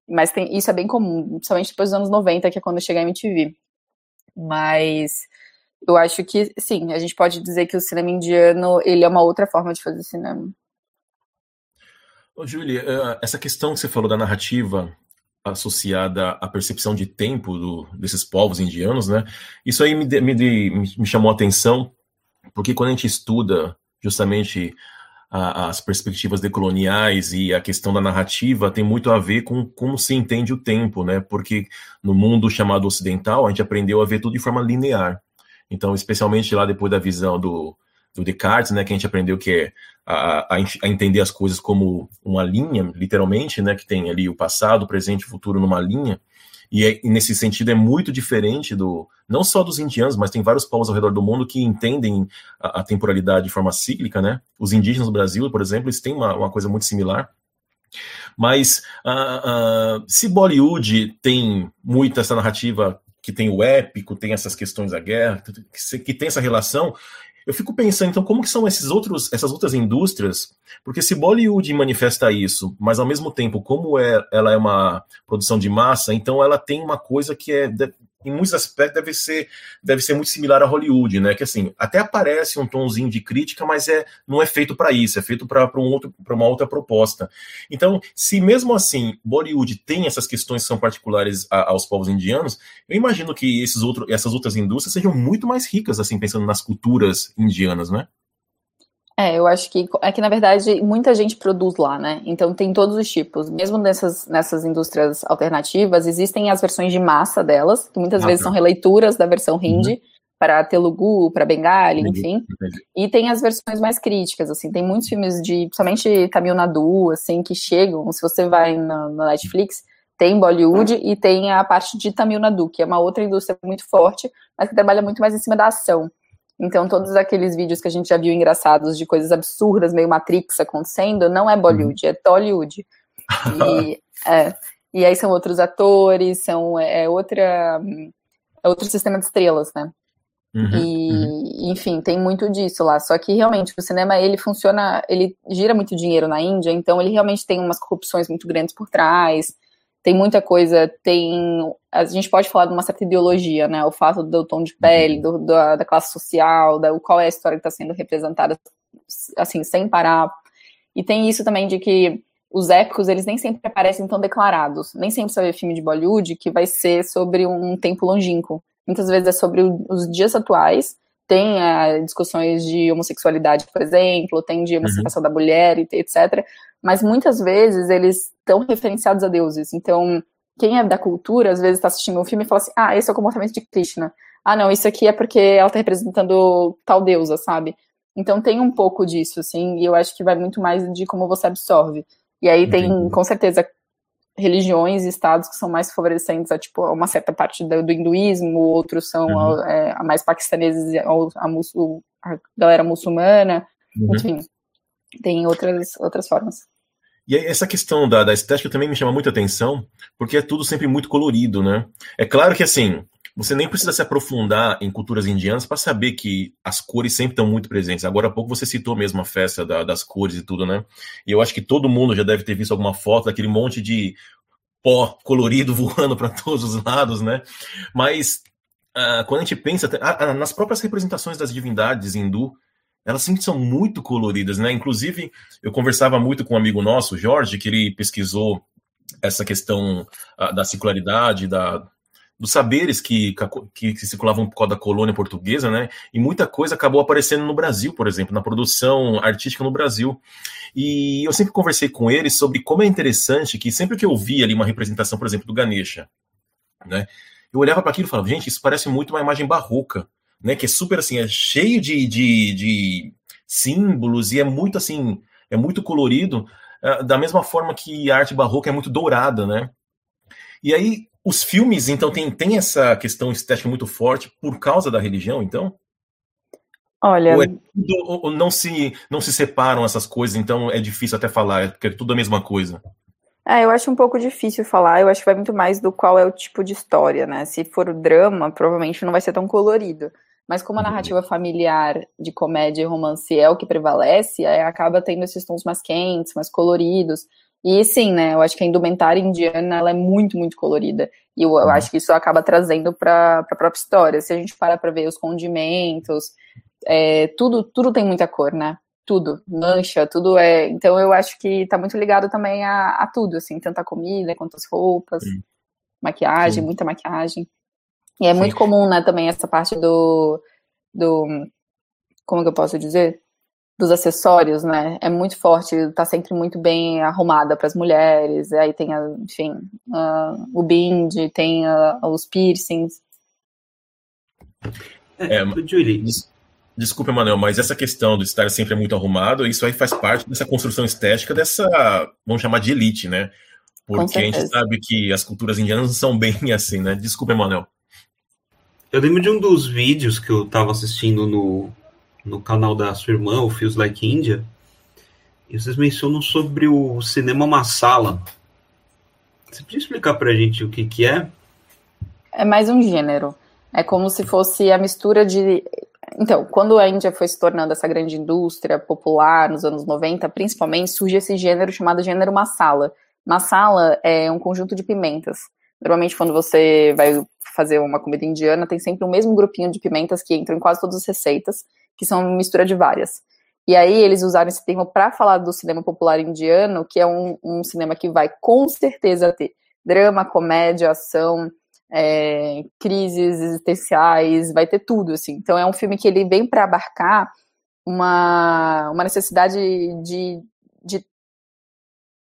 Mas tem, isso é bem comum, principalmente depois dos anos 90, que é quando chega a MTV. Mas eu acho que, sim, a gente pode dizer que o cinema indiano, ele é uma outra forma de fazer cinema. Ô, Julie, eh, essa questão que você falou da narrativa associada à percepção de tempo do, desses povos indianos, né? Isso aí me, me, me chamou a atenção, porque quando a gente estuda justamente a, as perspectivas decoloniais e a questão da narrativa tem muito a ver com como se entende o tempo, né? Porque no mundo chamado ocidental, a gente aprendeu a ver tudo de forma linear. Então, especialmente lá depois da visão do, do Descartes, né, que a gente aprendeu que é a, a, entender as coisas como uma linha, literalmente, né, que tem ali o passado, o presente e o futuro numa linha, e, é, e, nesse sentido é muito diferente do não só dos indianos, mas tem vários povos ao redor do mundo que entendem a, a temporalidade de forma cíclica, né? Os indígenas do Brasil, por exemplo, eles têm uma, uma coisa muito similar. Mas uh, uh, se Bollywood tem muito essa narrativa que tem o épico, tem essas questões da guerra, que tem essa relação, eu fico pensando, então, como que são esses outros, essas outras indústrias? Porque se Bollywood manifesta isso, mas ao mesmo tempo, como é, ela é uma produção de massa, então ela tem uma coisa que é em muitos aspectos deve ser, deve ser muito similar a Hollywood, né? Que assim, até aparece um tomzinho de crítica, mas é, não é feito para isso, é feito para um outro, uma outra proposta. Então, se mesmo assim Bollywood tem essas questões que são particulares a, aos povos indianos, eu imagino que esses outro, essas outras indústrias sejam muito mais ricas, assim, pensando nas culturas indianas, né? É, eu acho que é que na verdade muita gente produz lá, né? Então tem todos os tipos. Mesmo nessas, nessas indústrias alternativas, existem as versões de massa delas, que muitas ah, vezes tá. são releituras da versão hindi uhum. para Telugu, para Bengali, enfim. E tem as versões mais críticas, assim, tem muitos filmes de, principalmente Tamil Nadu, assim, que chegam, se você vai na, na Netflix, tem Bollywood e tem a parte de Tamil Nadu, que é uma outra indústria muito forte, mas que trabalha muito mais em cima da ação. Então, todos aqueles vídeos que a gente já viu engraçados de coisas absurdas, meio Matrix acontecendo, não é Bollywood, é Tollywood. E, é, e aí são outros atores, são, é, é outra, é outro sistema de estrelas, né? Uhum, e, uhum. enfim, tem muito disso lá. Só que realmente o cinema ele funciona, ele gira muito dinheiro na Índia, então ele realmente tem umas corrupções muito grandes por trás tem muita coisa, tem. A gente pode falar de uma certa ideologia, né? O fato do tom de pele, uhum. do, da, da, classe social, da, qual é a história que está sendo representada, assim, sem parar. E tem isso também de que os épicos, eles nem sempre aparecem tão declarados. Nem sempre você vê filme de Bollywood que vai ser sobre um tempo longínquo. Muitas vezes é sobre os dias atuais. Tem uh, discussões de homossexualidade, por exemplo, tem de emancipação uhum. da mulher, etc mas muitas vezes eles estão referenciados a deuses. Então, quem é da cultura, às vezes está assistindo um filme e fala assim: ah, esse é o comportamento de Krishna. Ah, não, isso aqui é porque ela está representando tal deusa, sabe? Então tem um pouco disso, assim, e eu acho que vai muito mais de como você absorve. E aí tem, com certeza, religiões e estados que são mais favorecentes a, tipo, uma certa parte do, do hinduísmo, outros são uhum. a, é, a, mais paquistaneses, a, a, a galera muçulmana, uhum. enfim tem outras, outras formas. E essa questão da, da estética também me chama muita atenção, porque é tudo sempre muito colorido, né? É claro que assim, você nem precisa se aprofundar em culturas indianas para saber que as cores sempre estão muito presentes. Agora há pouco você citou mesmo a festa da, das cores e tudo, né? E eu acho que todo mundo já deve ter visto alguma foto daquele monte de pó colorido voando para todos os lados, né? Mas uh, quando a gente pensa uh, uh, nas próprias representações das divindades hindu, elas sempre são muito coloridas, né? Inclusive, eu conversava muito com um amigo nosso, Jorge, que ele pesquisou essa questão uh, da circularidade, da, dos saberes que, que, que, circulavam por causa da colônia portuguesa, né? E muita coisa acabou aparecendo no Brasil, por exemplo, na produção artística no Brasil. E eu sempre conversei com ele sobre como é interessante que sempre que eu via ali uma representação, por exemplo, do Ganesha, né? Eu olhava para aquilo e falava, gente, isso parece muito uma imagem barroca né? Que é super assim, é cheio de, de, de símbolos e é muito assim, é muito colorido, uh, da mesma forma que a arte barroca é muito dourada, né? E aí, os filmes, então, tem, tem essa questão estética muito forte por causa da religião, então? Olha. Ou, é tudo, ou não, se, não se separam essas coisas, então é difícil até falar, é porque é tudo a mesma coisa. É, eu acho um pouco difícil falar, eu acho que vai muito mais do qual é o tipo de história, né? Se for o drama, provavelmente não vai ser tão colorido. Mas como a uhum. narrativa familiar de comédia e romance é o que prevalece, acaba tendo esses tons mais quentes, mais coloridos. E sim, né? Eu acho que a indumentária indiana ela é muito, muito colorida. E eu, eu uhum. acho que isso acaba trazendo para a própria história. Se a gente parar para ver os condimentos, é, tudo, tudo tem muita cor, né? Tudo, mancha, tudo é. Então eu acho que tá muito ligado também a, a tudo, assim, tanto a comida quanto as roupas, sim. maquiagem, sim. muita maquiagem. E é Sim. muito comum, né, também essa parte do, do. Como que eu posso dizer? Dos acessórios, né? É muito forte, tá sempre muito bem arrumada para as mulheres. Aí tem, a, enfim, uh, o bind, tem uh, os piercings. É, é Julie. Des, desculpa, Manuel, mas essa questão de estar sempre muito arrumado, isso aí faz parte dessa construção estética dessa, vamos chamar de elite, né? Porque a gente sabe que as culturas indianas não são bem assim, né? Desculpa, Manuel. Eu lembro de um dos vídeos que eu tava assistindo no, no canal da sua irmã, o Feels Like India, e vocês mencionam sobre o cinema Masala. Você podia explicar pra gente o que que é? É mais um gênero. É como se fosse a mistura de. Então, quando a Índia foi se tornando essa grande indústria popular nos anos 90, principalmente, surge esse gênero chamado gênero masala. Masala é um conjunto de pimentas. Normalmente, quando você vai fazer uma comida indiana, tem sempre o mesmo grupinho de pimentas que entram em quase todas as receitas, que são uma mistura de várias. E aí eles usaram esse termo para falar do cinema popular indiano, que é um, um, cinema que vai com certeza ter drama, comédia, ação, é, crises existenciais, vai ter tudo, assim. Então é um filme que ele vem para abarcar uma, uma necessidade de, de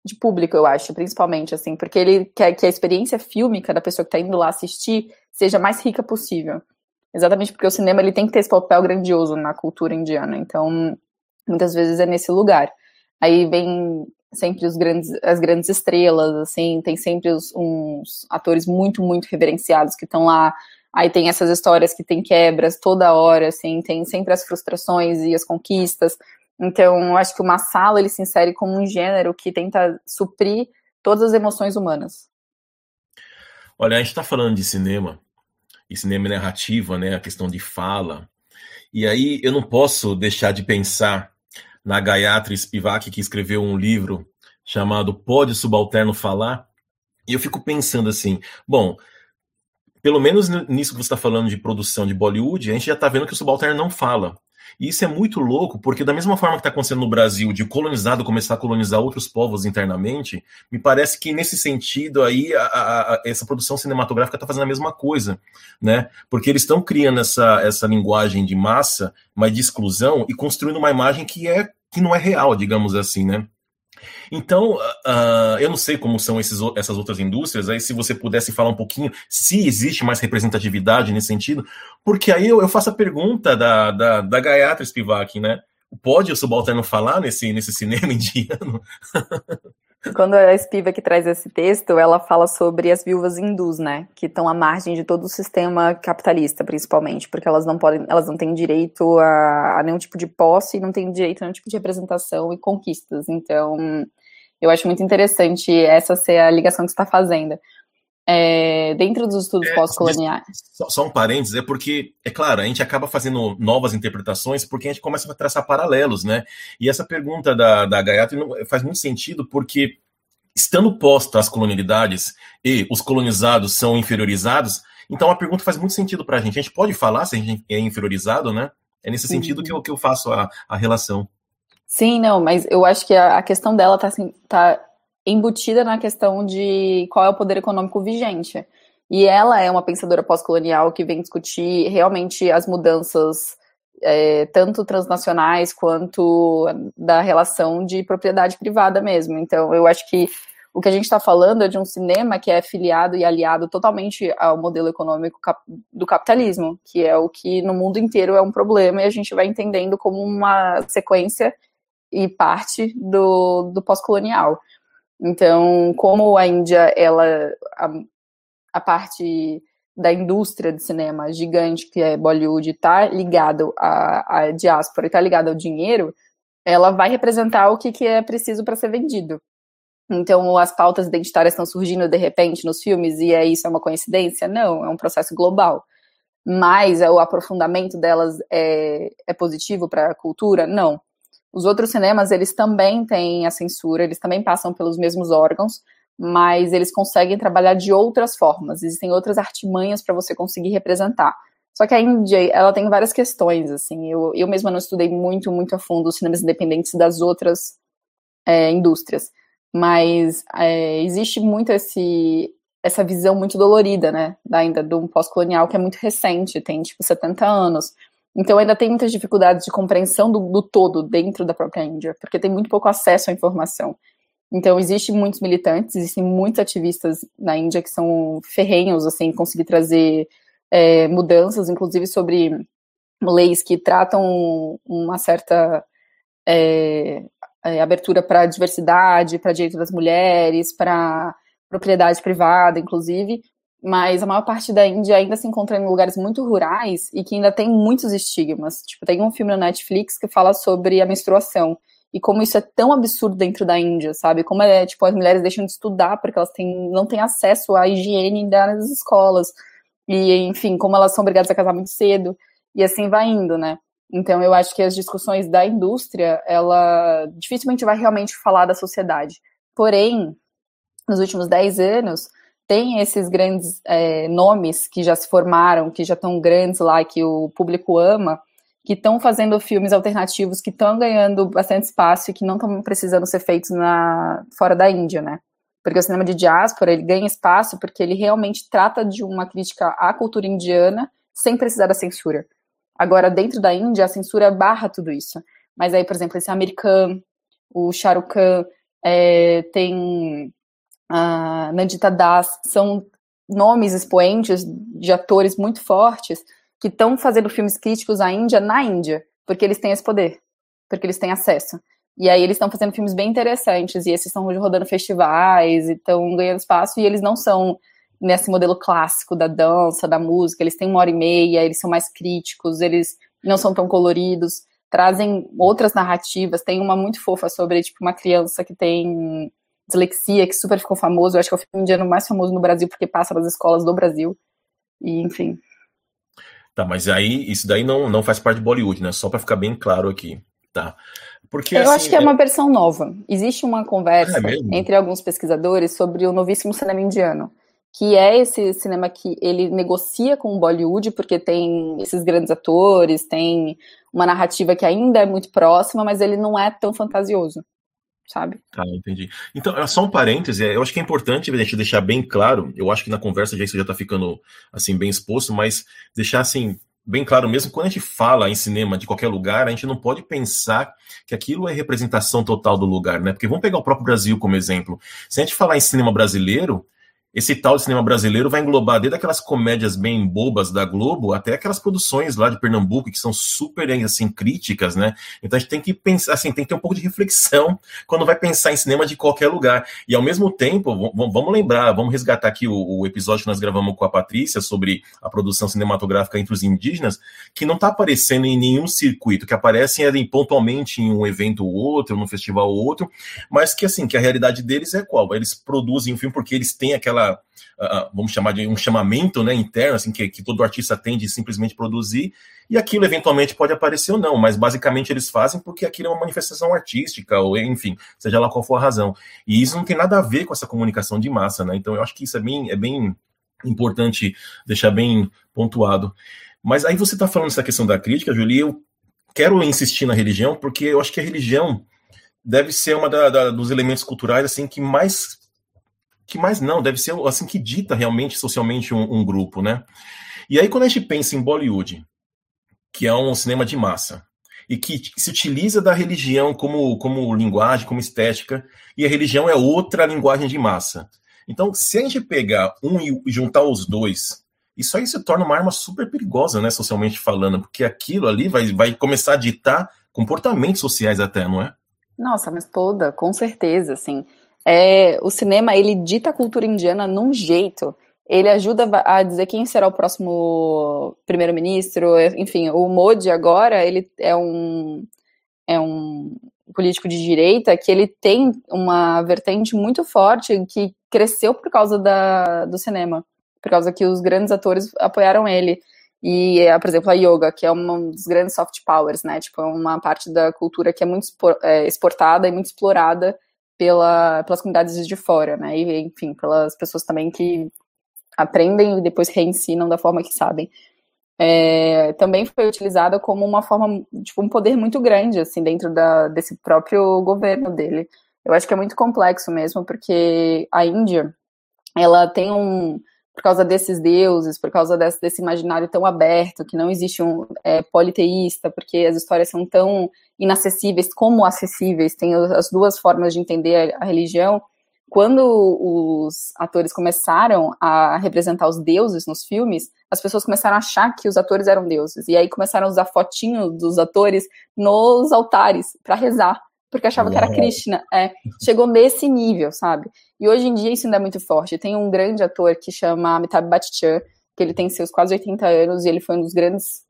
de público, eu acho, principalmente, assim, porque ele quer que a experiência fílmica da pessoa que está indo lá assistir seja mais rica possível. Exatamente porque o cinema ele tem que ter esse papel grandioso na cultura indiana. Então, muitas vezes é nesse lugar. Aí vem sempre os grandes, as grandes estrelas, assim, tem sempre os, uns atores muito, muito reverenciados que estão lá. Aí tem essas histórias que tem quebras toda hora, assim, tem sempre as frustrações e as conquistas. Então, eu acho que o Massala ele se insere como um gênero que tenta suprir todas as emoções humanas. Olha, a gente está falando de cinema, e cinema narrativa, né, a questão de fala. E aí eu não posso deixar de pensar na Gayatri Spivak, que escreveu um livro chamado Pode Subalterno Falar? E eu fico pensando assim, bom, pelo menos nisso que você está falando de produção de Bollywood, a gente já está vendo que o subalterno não fala. E isso é muito louco, porque da mesma forma que está acontecendo no Brasil, de colonizado começar a colonizar outros povos internamente, me parece que nesse sentido aí a, a, a, essa produção cinematográfica está fazendo a mesma coisa, né? Porque eles estão criando essa, essa linguagem de massa, mas de exclusão, e construindo uma imagem que é que não é real, digamos assim, né? Então, uh, eu não sei como são esses, essas outras indústrias, aí se você pudesse falar um pouquinho se existe mais representatividade nesse sentido, porque aí eu, eu faço a pergunta da, da, da Gayatri Spivak, né? Pode o subalterno falar nesse, nesse cinema indiano? Quando a Spiva que traz esse texto, ela fala sobre as viúvas hindus, né, que estão à margem de todo o sistema capitalista, principalmente, porque elas não podem, elas não têm direito a, a nenhum tipo de posse, não têm direito a nenhum tipo de representação e conquistas. Então, eu acho muito interessante essa ser a ligação que está fazendo. É, dentro dos estudos é, pós-coloniais. Só, só, um parênteses, é porque, é claro, a gente acaba fazendo novas interpretações porque a gente começa a traçar paralelos, né? E essa pergunta da, da Gayatri faz muito sentido porque, estando posta as colonialidades e os colonizados são inferiorizados, então a pergunta faz muito sentido para a gente. A gente pode falar se a gente é inferiorizado, né? É nesse sentido que eu, que eu faço a, a relação. Sim, não, mas eu acho que a, a questão dela está assim, tá embutida na questão de qual é o poder econômico vigente. E ela é uma pensadora pós-colonial que vem discutir realmente as mudanças, é, tanto transnacionais quanto da relação de propriedade privada mesmo. Então, eu acho que o que a gente está falando é de um cinema que é filiado e aliado totalmente ao modelo econômico do capitalismo, que é o que no mundo inteiro é um problema e a gente vai entendendo como uma sequência e parte do, do pós-colonial. Então, como a Índia, ela, a, a parte da indústria de cinema gigante que é Bollywood está ligado à, à diáspora está ligado ao dinheiro, ela vai representar o que, que é preciso para ser vendido. Então, as pautas identitárias estão surgindo de repente nos filmes e é isso é uma coincidência? Não, é um processo global. Mas o aprofundamento delas é, é positivo para a cultura? Não. Os outros cinemas, eles também têm a censura, eles também passam pelos mesmos órgãos, mas eles conseguem trabalhar de outras formas. Existem outras artimanhas para você conseguir representar. Só que a Índia, ela tem várias questões, assim. Eu, eu mesma não estudei muito, muito a fundo os cinemas independentes das outras é, indústrias. Mas é, existe muito esse, essa visão muito dolorida, né, ainda do pós-colonial, que é muito recente, tem, tipo, 70 anos. Então ainda tem muitas dificuldades de compreensão do, do, todo dentro da própria Índia, porque tem muito pouco acesso à informação. Então existem muitos militantes, existem muitos ativistas na Índia que são ferrenhos, assim, conseguir trazer é, mudanças, inclusive sobre leis que tratam uma certa é, é, abertura para a diversidade, para direito das mulheres, para propriedade privada, inclusive, mas a maior parte da Índia ainda se encontra em lugares muito rurais e que ainda tem muitos estigmas. Tipo, tem um filme na Netflix que fala sobre a menstruação e como isso é tão absurdo dentro da Índia, sabe? Como é, tipo, as mulheres deixam de estudar porque elas têm, não têm acesso à higiene das escolas. E, enfim, como elas são obrigadas a casar muito cedo. E assim vai indo, né? Então, eu acho que as discussões da indústria, ela dificilmente vai realmente falar da sociedade. Porém, nos últimos 10 anos, tem esses grandes é, nomes que já se formaram, que já estão grandes lá, que o público ama, que estão fazendo filmes alternativos, que estão ganhando bastante espaço e que não estão precisando ser feitos na, fora da Índia, né? Porque o cinema de diáspora, ele ganha espaço porque ele realmente trata de uma crítica à cultura indiana sem precisar da censura. Agora, dentro da Índia, a censura barra tudo isso. Mas aí, por exemplo, esse americano, o Shah Rukh Khan, é, tem a Nandita Das, são nomes expoentes de atores muito fortes que estão fazendo filmes críticos à Índia na Índia, porque eles têm esse poder, porque eles têm acesso. E aí eles estão fazendo filmes bem interessantes, e esses estão rodando festivais, e estão ganhando espaço, e eles não são nesse modelo clássico da dança, da música, eles têm uma hora e meia, eles são mais críticos, eles não são tão coloridos, trazem outras narrativas, tem uma muito fofa sobre, tipo, uma criança que tem dislexia, que super ficou famoso, eu acho que é o filme indiano mais famoso no Brasil, porque passa nas escolas do Brasil, e enfim. Tá, mas aí, isso daí não, não faz parte de Bollywood, né, só para ficar bem claro aqui, tá? Porque, eu assim, acho que é, é uma versão nova. Existe uma conversa é entre alguns pesquisadores sobre o novíssimo cinema indiano que é esse cinema que ele negocia com o Bollywood, porque tem esses grandes atores, tem uma narrativa que ainda é muito próxima, mas ele não é tão fantasioso, sabe? Tá, entendi. Então, é só um parêntese, eu acho que é importante a gente deixar bem claro, eu acho que na conversa já isso já tá ficando, assim, bem exposto, mas deixar, assim, bem claro mesmo, quando a gente fala em cinema de qualquer lugar, a gente não pode pensar que aquilo é representação total do lugar, né? Porque vamos pegar o próprio Brasil como exemplo. Se a gente falar em cinema brasileiro, esse tal de cinema brasileiro vai englobar desde aquelas comédias bem bobas da Globo até aquelas produções lá de Pernambuco que são super assim críticas, né? Então a gente tem que pensar assim, tem que ter um pouco de reflexão quando vai pensar em cinema de qualquer lugar. E ao mesmo tempo, vamos lembrar, vamos resgatar aqui o, o episódio que nós gravamos com a Patrícia sobre a produção cinematográfica entre os indígenas, que não está aparecendo em nenhum circuito, que aparecem ali, pontualmente em um evento ou outro, num festival ou outro, mas que assim, que a realidade deles é qual? Eles produzem o um filme porque eles têm aquela vamos chamar de um chamamento né, interno, assim, que, que todo artista tem de simplesmente produzir, e aquilo eventualmente pode aparecer ou não, mas basicamente eles fazem porque aquilo é uma manifestação artística, ou enfim, seja lá qual for a razão. E isso não tem nada a ver com essa comunicação de massa, né? Então eu acho que isso é bem, é bem importante deixar bem pontuado. Mas aí você está falando essa questão da crítica, Julie, eu quero insistir na religião, porque eu acho que a religião deve ser uma da, da, dos elementos culturais assim que mais que mais não, deve ser assim que dita realmente socialmente um, um, grupo, né? E aí quando a gente pensa em Bollywood, que é um cinema de massa e que se utiliza da religião como como linguagem, como estética, e a religião é outra linguagem de massa. Então, se a gente pegar um e juntar os dois, isso aí se torna uma arma super perigosa, né, socialmente falando, porque aquilo ali vai, vai começar a ditar comportamentos sociais até, não é? Nossa, mas toda, com certeza, assim é, o cinema ele dita a cultura indiana num jeito. Ele ajuda a dizer quem será o próximo primeiro-ministro. Enfim, o Modi agora ele é um é um político de direita que ele tem uma vertente muito forte que cresceu por causa da, do cinema, por causa que os grandes atores apoiaram ele. E, por exemplo, a yoga, que é um dos grandes soft powers, né? Tipo, é uma parte da cultura que é muito é, exportada e muito explorada pela, pelas comunidades de fora, né? E, enfim, pelas pessoas também que aprendem e depois reensinam da forma que sabem. É, também foi utilizada como uma forma, tipo, um poder muito grande, assim, dentro da, desse próprio governo dele. Eu acho que é muito complexo mesmo, porque a Índia, ela tem um, por causa desses deuses, por causa desse, desse imaginário tão aberto, que não existe um é, politeísta, porque as histórias são tão inacessíveis como acessíveis, tem as duas formas de entender a, a religião. Quando os atores começaram a representar os deuses nos filmes, as pessoas começaram a achar que os atores eram deuses. E aí começaram a usar fotinhos dos atores nos altares para rezar porque achava que era Krishna. É, chegou nesse nível, sabe? E hoje em dia isso ainda é muito forte. Tem um grande ator que chama Amitabh Bachchan, que ele tem seus quase 80 anos e ele foi um dos grandes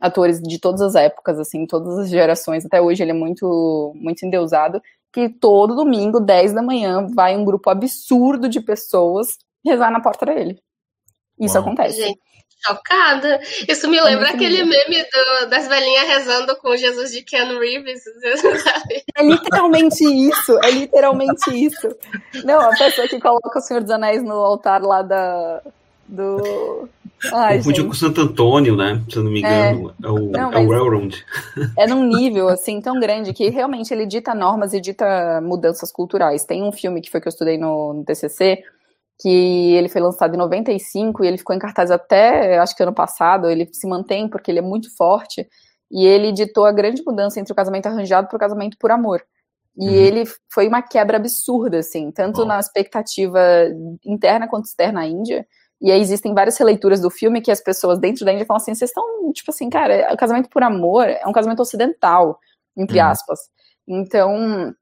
atores de todas as épocas, assim, todas as gerações. Até hoje ele é muito, muito endeusado. Que todo domingo, 10 da manhã, vai um grupo absurdo de pessoas rezar na porta dele. Isso Uau. acontece. Gente, chocada. Isso me é lembra é aquele meme do, das velhinhas rezando com Jesus de Ken Reeves. É literalmente isso, é literalmente isso. Não, a pessoa que coloca o Senhor dos Anéis no altar lá da, do. Ai, Confundiu com Santo Antônio, né? Se eu não me engano. É, é o, não, é o Railroad. É num nível, assim, tão grande que realmente ele dita normas e dita mudanças culturais. Tem um filme que foi que eu estudei no, no TCC, que ele foi lançado em 95 e ele ficou em cartaz até, acho que ano passado. Ele se mantém porque ele é muito forte. E ele ditou a grande mudança entre o casamento arranjado para o casamento por amor. E uhum. ele foi uma quebra absurda, assim, tanto oh. na expectativa interna quanto externa à Índia. E aí existem várias releituras do filme que as pessoas dentro da Índia falam assim: vocês estão, tipo assim, cara, o casamento por amor é um casamento ocidental, entre uhum. aspas. Então,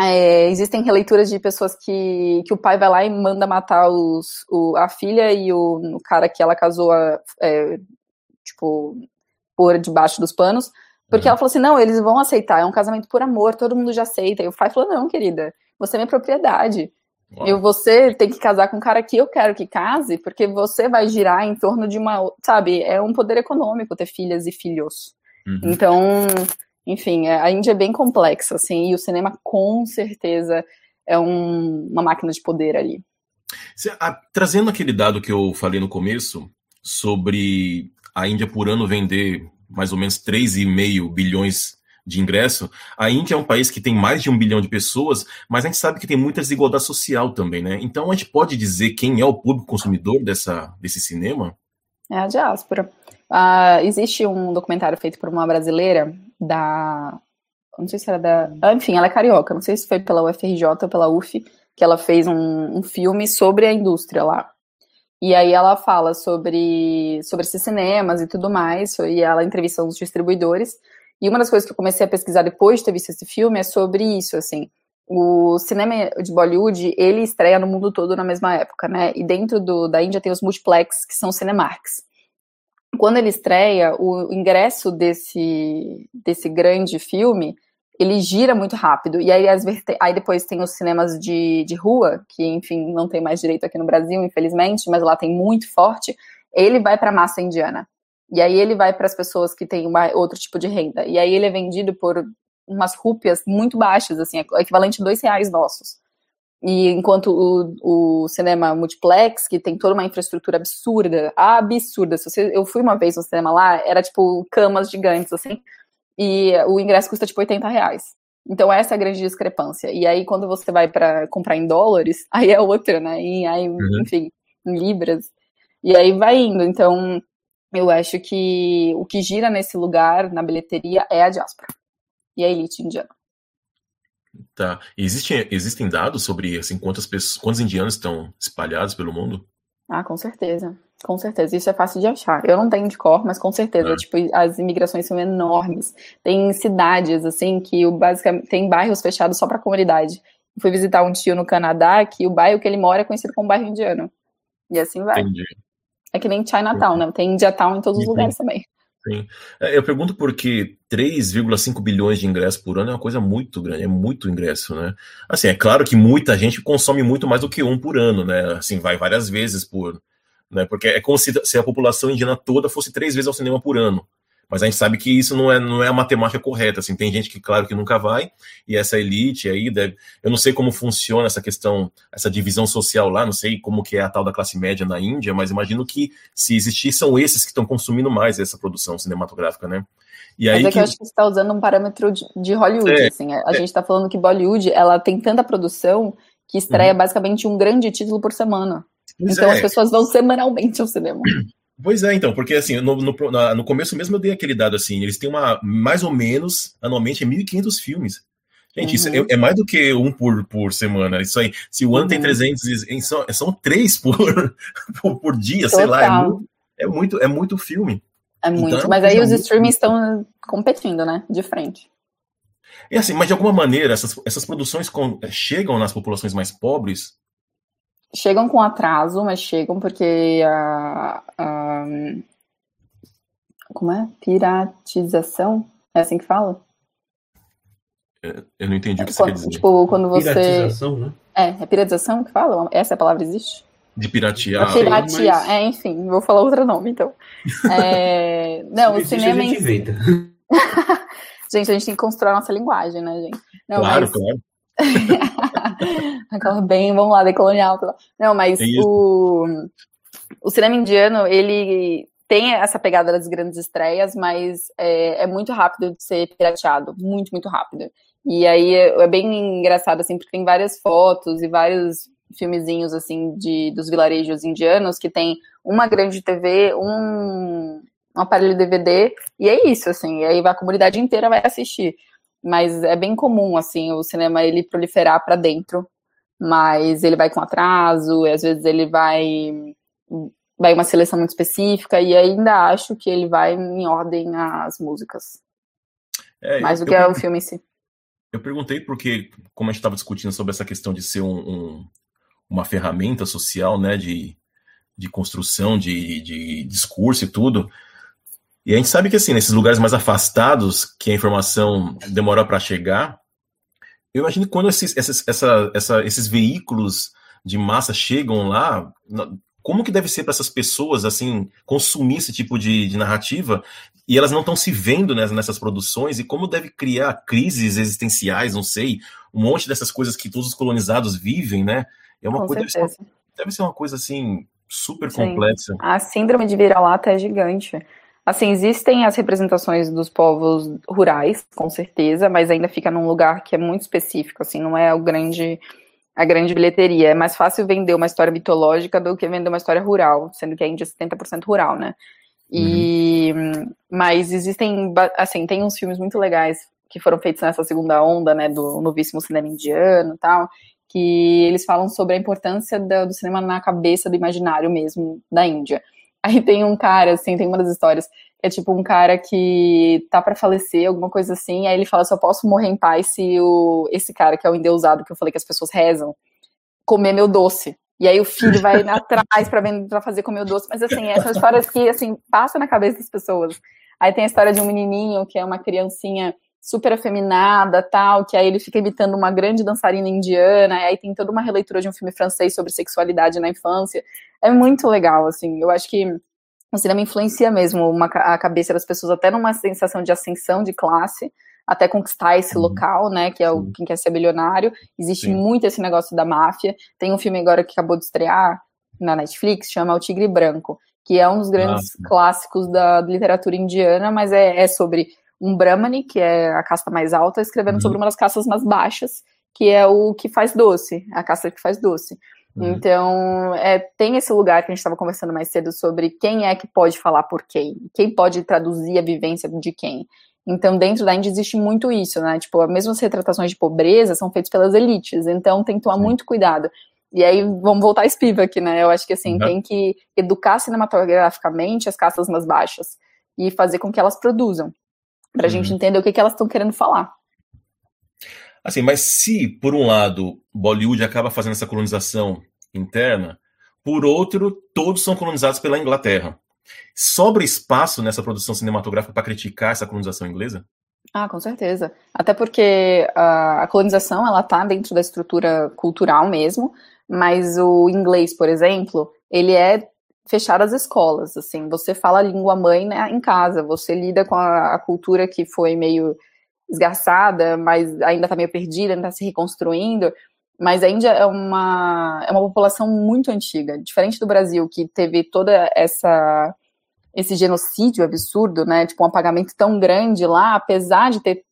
é, existem releituras de pessoas que, que o pai vai lá e manda matar os, o, a filha e o, o cara que ela casou, é, tipo, por debaixo dos panos. Porque uhum. ela falou assim: não, eles vão aceitar, é um casamento por amor, todo mundo já aceita. E o pai falou: não, querida, você é minha propriedade. E você tem que casar com um cara que eu quero que case, porque você vai girar em torno de uma. Sabe, é um poder econômico ter filhas e filhos. Uhum. Então, enfim, é, a Índia é bem complexa, assim, e o cinema com certeza é um, uma máquina de poder ali. Trazendo aquele dado que eu falei no começo, sobre a Índia por ano vender mais ou menos 3,5 bilhões de ingresso, a Índia é um país que tem mais de um bilhão de pessoas, mas a gente sabe que tem muita desigualdade social também, né? Então a gente pode dizer quem é o público consumidor dessa, desse cinema? É a diáspora. Uh, existe um documentário feito por uma brasileira da. Não sei se era da. Ah, enfim, ela é carioca, não sei se foi pela UFRJ ou pela UF, que ela fez um, um filme sobre a indústria lá. E aí ela fala sobre, sobre esses cinemas e tudo mais, e ela entrevista os distribuidores. E uma das coisas que eu comecei a pesquisar depois de ter visto esse filme é sobre isso, assim. O cinema de Bollywood, ele estreia no mundo todo na mesma época, né? E dentro do, da Índia tem os multiplex, que são cinemarks. Quando ele estreia, o ingresso desse, desse grande filme, ele gira muito rápido. E aí, as, aí depois tem os cinemas de, de rua, que, enfim, não tem mais direito aqui no Brasil, infelizmente, mas lá tem muito forte. Ele vai para a massa indiana. E aí ele vai para as pessoas que têm uma, outro tipo de renda. E aí ele é vendido por umas rúpias muito baixas, assim, é equivalente a dois reais nossos. E enquanto o, o cinema multiplex, que tem toda uma infraestrutura absurda, absurda. Se você, eu fui uma vez no cinema lá, era tipo camas gigantes, assim, e o ingresso custa tipo 80 reais. Então essa é a grande discrepância. E aí quando você vai para comprar em dólares, aí é outra, né? E aí, uhum. enfim, em libras. E aí vai indo. Então eu acho que o que gira nesse lugar, na bilheteria, é a diáspora e a elite indiana. Tá. Existem, existem dados sobre assim, quantas pessoas, quantos indianos estão espalhados pelo mundo? Ah, com certeza. Com certeza. Isso é fácil de achar. Eu não tenho de cor, mas com certeza. É. Tipo, as imigrações são enormes. Tem cidades, assim, que o basicamente tem bairros fechados só para a comunidade. Eu fui visitar um tio no Canadá que o bairro que ele mora é conhecido como bairro indiano. E assim vai. Entendi. É que nem Chinatown, né? Tem Indiatown em todos os lugares também. Sim. É, eu pergunto porque 3,5 bilhões de ingressos por ano é uma coisa muito grande, é muito ingresso, né? Assim, é claro que muita gente consome muito mais do que um por ano, né? Assim, vai várias vezes por. Né? Porque é como se, se a população indiana toda fosse três vezes ao cinema por ano. Mas a gente sabe que isso não é, não é a matemática correta. Assim, tem gente que, claro, que nunca vai, e essa elite aí deve. Eu não sei como funciona essa questão, essa divisão social lá, não sei como que é a tal da classe média na Índia, mas imagino que se existir, são esses que estão consumindo mais essa produção cinematográfica, né? E aí Mas é que, que eu acho que você está usando um parâmetro de, de Hollywood, é, assim. A, é. gente está falando que Bollywood, ela tem tanta produção que estreia uhum. basicamente um grande título por semana. Pois então é. as pessoas vão semanalmente ao cinema. Pois é, então, porque assim, no, no, no, começo mesmo eu dei aquele dado assim, eles têm uma, mais ou menos, anualmente, 1.500 filmes. Gente, uhum. isso é, é, mais do que um por, por semana. Isso aí, se o ano uhum. tem 300, são, são três por, por, por, dia, Total. sei lá. É muito, é muito, é muito filme. É muito, então, mas aí os streamings estão competindo, né, de frente. É assim, mas de alguma maneira, essas, essas produções com, chegam nas populações mais pobres chegam com atraso, mas chegam porque a, a como é? Piratização? É assim que fala? É, eu não entendi o que você quer dizer. Tipo, quando você. Piratização, né? É, é piratização que fala? Essa palavra existe? De piratear. piratear, mas... é, enfim, vou falar outro nome, então. É... Não, o cinema. A gente, inventa. gente, a gente tem que construir a nossa linguagem, né, gente? Não, claro, mas... claro. Aquela bem, vamos lá, decolonial. Não, mas é o, o cinema indiano, ele tem essa pegada das grandes estreias, mas é, é, muito rápido de ser pirateado, muito, muito rápido. E aí é, é, bem engraçado, assim, porque tem várias fotos e vários filmezinhos, assim, de, dos vilarejos indianos que tem uma grande TV, um, um aparelho DVD, e é isso, assim, e aí a comunidade inteira vai assistir. Mas é bem comum, assim, o cinema ele proliferar para dentro, mas ele vai com atraso, e às vezes ele vai vai uma seleção muito específica e ainda acho que ele vai em ordem às músicas. É, mais do que é o filme em si. Eu perguntei porque, como a gente estava discutindo sobre essa questão de ser um, um, uma ferramenta social, né, de, de construção, de, de discurso e tudo, e a gente sabe que, assim, nesses lugares mais afastados, que a informação demora para chegar, eu imagino que quando esses, esses, essa, essa, esses veículos de massa chegam lá, como que deve ser para essas pessoas assim consumir esse tipo de, de narrativa e elas não estão se vendo né, nessas produções e como deve criar crises existenciais, não sei, um monte dessas coisas que todos os colonizados vivem, né? É uma Com coisa deve ser, deve ser, uma coisa assim super Sim. complexa. A síndrome de vira-lata é gigante. Assim, existem as representações dos povos rurais, com certeza, mas ainda fica num lugar que é muito específico, assim, não é o grande a grande bilheteria. É mais fácil vender uma história mitológica do que vender uma história rural, sendo que a Índia é 70% rural, né? E, uhum. Mas existem, assim, tem uns filmes muito legais que foram feitos nessa segunda onda, né, do novíssimo cinema indiano e tal, que eles falam sobre a importância do, do cinema na cabeça do imaginário mesmo da Índia. Aí tem um cara, assim, tem uma das histórias é tipo um cara que tá para falecer, alguma coisa assim, aí ele fala, só posso morrer em paz se o, esse cara, que é o endeusado, que eu falei que as pessoas rezam, comer meu doce. E aí o filho vai atrás para fazer comer o doce. Mas assim, essas histórias que assim, passam na cabeça das pessoas. Aí tem a história de um menininho que é uma criancinha super afeminada, tal, que aí ele fica imitando uma grande dançarina indiana, aí tem toda uma releitura de um filme francês sobre sexualidade na infância. É muito legal, assim. Eu acho que o cinema influencia mesmo uma, a cabeça das pessoas, até numa sensação de ascensão de classe, até conquistar esse uhum. local, né, que é o quem quer ser bilionário. Existe Sim. muito esse negócio da máfia. Tem um filme agora que acabou de estrear na Netflix, chama O Tigre Branco, que é um dos grandes ah, clássicos da literatura indiana, mas é, é, sobre um Brahmani, que é a casta mais alta, escrevendo uhum. sobre uma das castas mais baixas, que é o que faz doce, a casta que faz doce. Uhum. Então, é, tem esse lugar que a gente estava conversando mais cedo sobre quem é que pode falar por quem, quem pode traduzir a vivência de quem. Então, dentro da Índia existe muito isso, né? Tipo, mesmo as retratações de pobreza são feitas pelas elites, então tem que tomar Sim. muito cuidado. E aí, vamos voltar a Spivak, né? Eu acho que, assim, uhum. tem que educar cinematograficamente as castas mais baixas e fazer com que elas produzam, pra uhum. gente entender o que, que elas estão querendo falar. Assim, mas se, por um lado, Bollywood acaba fazendo essa colonização interna, por outro, todos são colonizados pela Inglaterra. Sobra espaço nessa produção cinematográfica para criticar essa colonização inglesa? Ah, com certeza. Até porque a, a colonização ela está dentro da estrutura cultural mesmo, mas o inglês, por exemplo, ele é fechar as escolas. Assim, você fala a língua mãe né, em casa, você lida com a, a cultura que foi meio esgarçada, mas ainda está meio perdida, ainda está se reconstruindo. Mas a Índia é uma, é uma população muito antiga, diferente do Brasil, que teve toda essa esse genocídio absurdo, né? Tipo, um apagamento tão grande lá, apesar de ter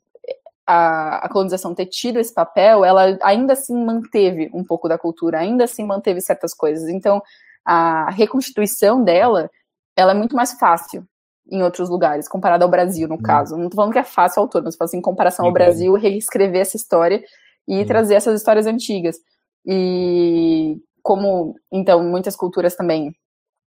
a, a, colonização ter tido esse papel, ela ainda assim manteve um pouco da cultura, ainda assim manteve certas coisas. Então, a reconstituição dela, ela é muito mais fácil em outros lugares, comparado ao Brasil, no hum. caso. Não tô falando que é fácil ao todo, mas assim, em comparação ao Brasil, reescrever essa história e hum. trazer essas histórias antigas. E como, então, muitas culturas também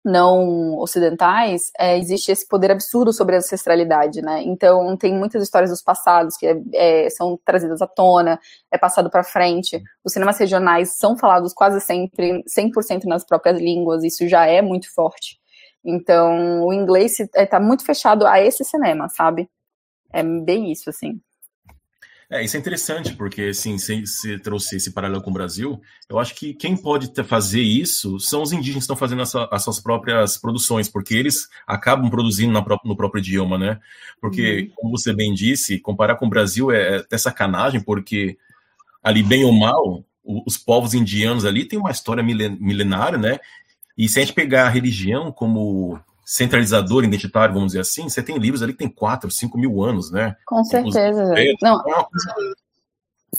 não ocidentais, é, existe esse poder absurdo sobre a ancestralidade, né? Então, tem muitas histórias dos passados que é, é, são trazidas à tona, é passado para frente. Os cinemas regionais são falados quase sempre 100% nas próprias línguas, isso já é muito forte. Então, o inglês está é, muito fechado a esse cinema, sabe? É bem isso, assim. É, isso é interessante, porque assim, se você trouxe esse paralelo com o Brasil, eu acho que quem pode fazer isso são os indígenas que estão fazendo essa, as suas próprias produções, porque eles acabam produzindo na, no próprio idioma, né? Porque, uhum. como você bem disse, comparar com o Brasil é até sacanagem, porque ali, bem ou mal, os povos indianos ali têm uma história milenária, né? E se a gente pegar a religião como centralizador identitário, vamos dizer assim, você tem livros ali que tem 4, 5 mil anos, né? Com certeza. Não, é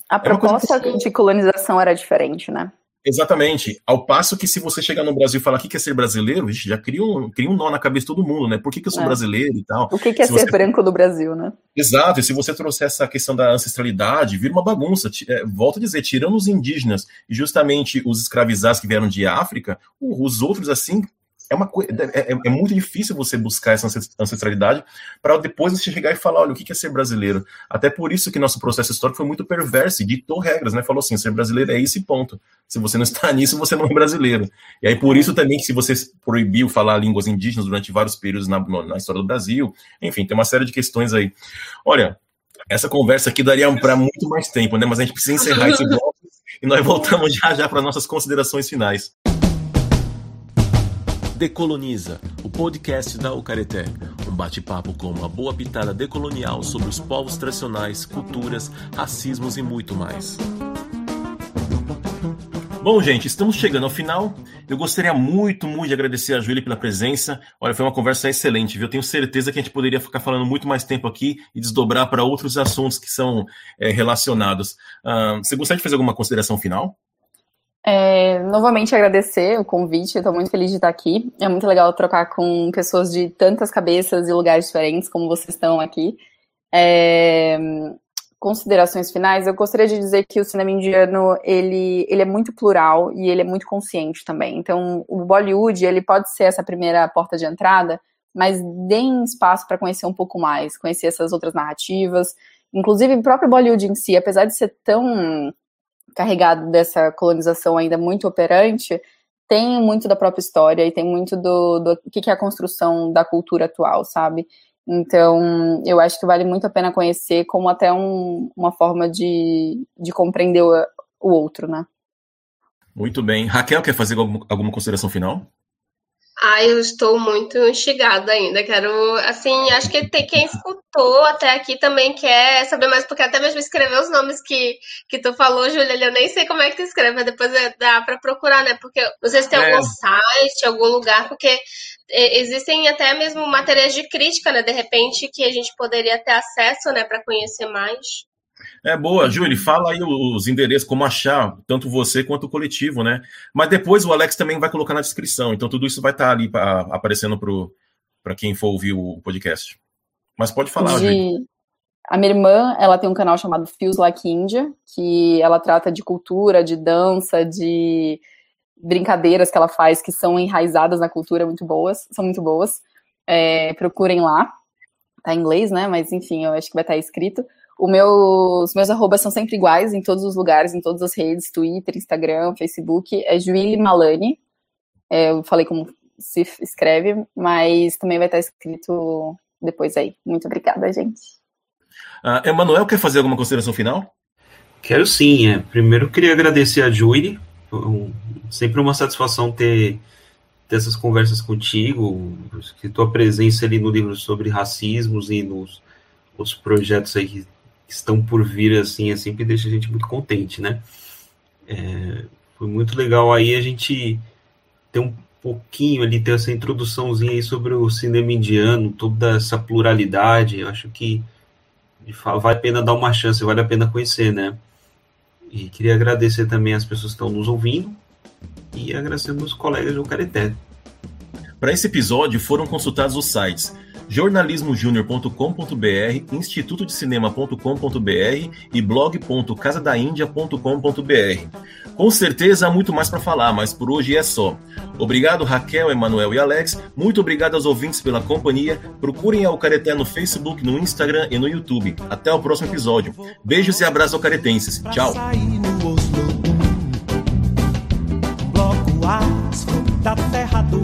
a proposta de colonização era diferente, né? Exatamente. Ao passo que se você chegar no Brasil e falar o que é ser brasileiro, já cria um, cria um nó na cabeça de todo mundo, né? Por que, que eu sou é. brasileiro e tal? O que, que é se ser você... branco do Brasil, né? Exato. E se você trouxer essa questão da ancestralidade, vira uma bagunça. É, volto a dizer, tirando os indígenas e justamente os escravizados que vieram de África, os outros, assim, é uma é, é, é, muito difícil você buscar essa ancestralidade para depois você chegar e falar, olha, o que é ser brasileiro? Até por isso que nosso processo histórico foi muito perverso e ditou regras, né? Falou assim, ser brasileiro é esse ponto. Se você não está nisso, você não é brasileiro. E aí por isso também que se você proibiu falar línguas indígenas durante vários períodos na, na história do Brasil, enfim, tem uma série de questões aí. Olha, essa conversa aqui daria para muito mais tempo, né? Mas a gente precisa encerrar esse bloco e nós voltamos já já para nossas considerações finais. Decoloniza, o podcast da Ucareté. Um bate-papo com uma boa pitada decolonial sobre os povos tradicionais, culturas, racismos e muito mais. Bom, gente, estamos chegando ao final. Eu gostaria muito, muito de agradecer a Júlia pela presença. Olha, foi uma conversa excelente, viu? Eu tenho certeza que a gente poderia ficar falando muito mais tempo aqui e desdobrar para outros assuntos que são é, relacionados. Uh, você gostaria de fazer alguma consideração final? É, novamente agradecer o convite, estou muito feliz de estar aqui. É muito legal trocar com pessoas de tantas cabeças e lugares diferentes como vocês estão aqui. É, considerações finais, eu gostaria de dizer que o cinema indiano ele, ele é muito plural e ele é muito consciente também. Então, o Bollywood ele pode ser essa primeira porta de entrada, mas deem espaço para conhecer um pouco mais, conhecer essas outras narrativas. Inclusive, o próprio Bollywood em si, apesar de ser tão carregado dessa colonização ainda muito operante, tem muito da própria história e tem muito do, do que é a construção da cultura atual, sabe? Então, eu acho que vale muito a pena conhecer como até um, uma forma de, de compreender o, o outro, né? Muito bem. Raquel, quer fazer alguma consideração final? Ah, eu estou muito instigada ainda. Quero, assim, acho que tem quem escutou até aqui também quer saber mais, porque até mesmo escrever os nomes que, que tu falou, Júlia, eu nem sei como é que tu escreve, mas depois é, dá para procurar, né? Porque não sei se tem é. algum site, algum lugar, porque existem até mesmo materiais de crítica, né? De repente, que a gente poderia ter acesso, né, para conhecer mais. É boa, Júlio, fala aí os endereços, como achar, tanto você quanto o coletivo, né? Mas depois o Alex também vai colocar na descrição, então tudo isso vai estar tá ali pra, aparecendo para quem for ouvir o podcast. Mas pode falar, de... Júlio. A minha irmã, ela tem um canal chamado Feels Like India, que ela trata de cultura, de dança, de brincadeiras que ela faz que são enraizadas na cultura muito boas, são muito boas. É, procurem lá. Tá em inglês, né? Mas enfim, eu acho que vai estar escrito. O meu, os meus arrobas são sempre iguais em todos os lugares, em todas as redes, Twitter, Instagram, Facebook. É Juíli Malani. É, eu falei como se escreve, mas também vai estar escrito depois aí. Muito obrigada, gente. Uh, Emanuel, quer fazer alguma consideração final? Quero sim. É. Primeiro, queria agradecer a Julie. Sempre uma satisfação ter, ter essas conversas contigo, que tua presença ali no livro sobre racismos e nos os projetos aí que estão por vir, assim, é sempre deixa a gente muito contente, né? É, foi muito legal aí a gente ter um pouquinho ali, ter essa introduçãozinha aí sobre o cinema indiano, toda essa pluralidade, eu acho que vale a pena dar uma chance, vale a pena conhecer, né? E queria agradecer também as pessoas que estão nos ouvindo e agradecer meus colegas do Careté. Para esse episódio foram consultados os sites jornalismojunior.com.br, institutodecinema.com.br e blog.casadaindia.com.br. Com certeza há muito mais para falar, mas por hoje é só. Obrigado Raquel, Emanuel e Alex. Muito obrigado aos ouvintes pela companhia. Procurem a Alcareté no Facebook, no Instagram e no YouTube. Até o próximo episódio. Beijos e abraços alcaretenses. Tchau. da terra do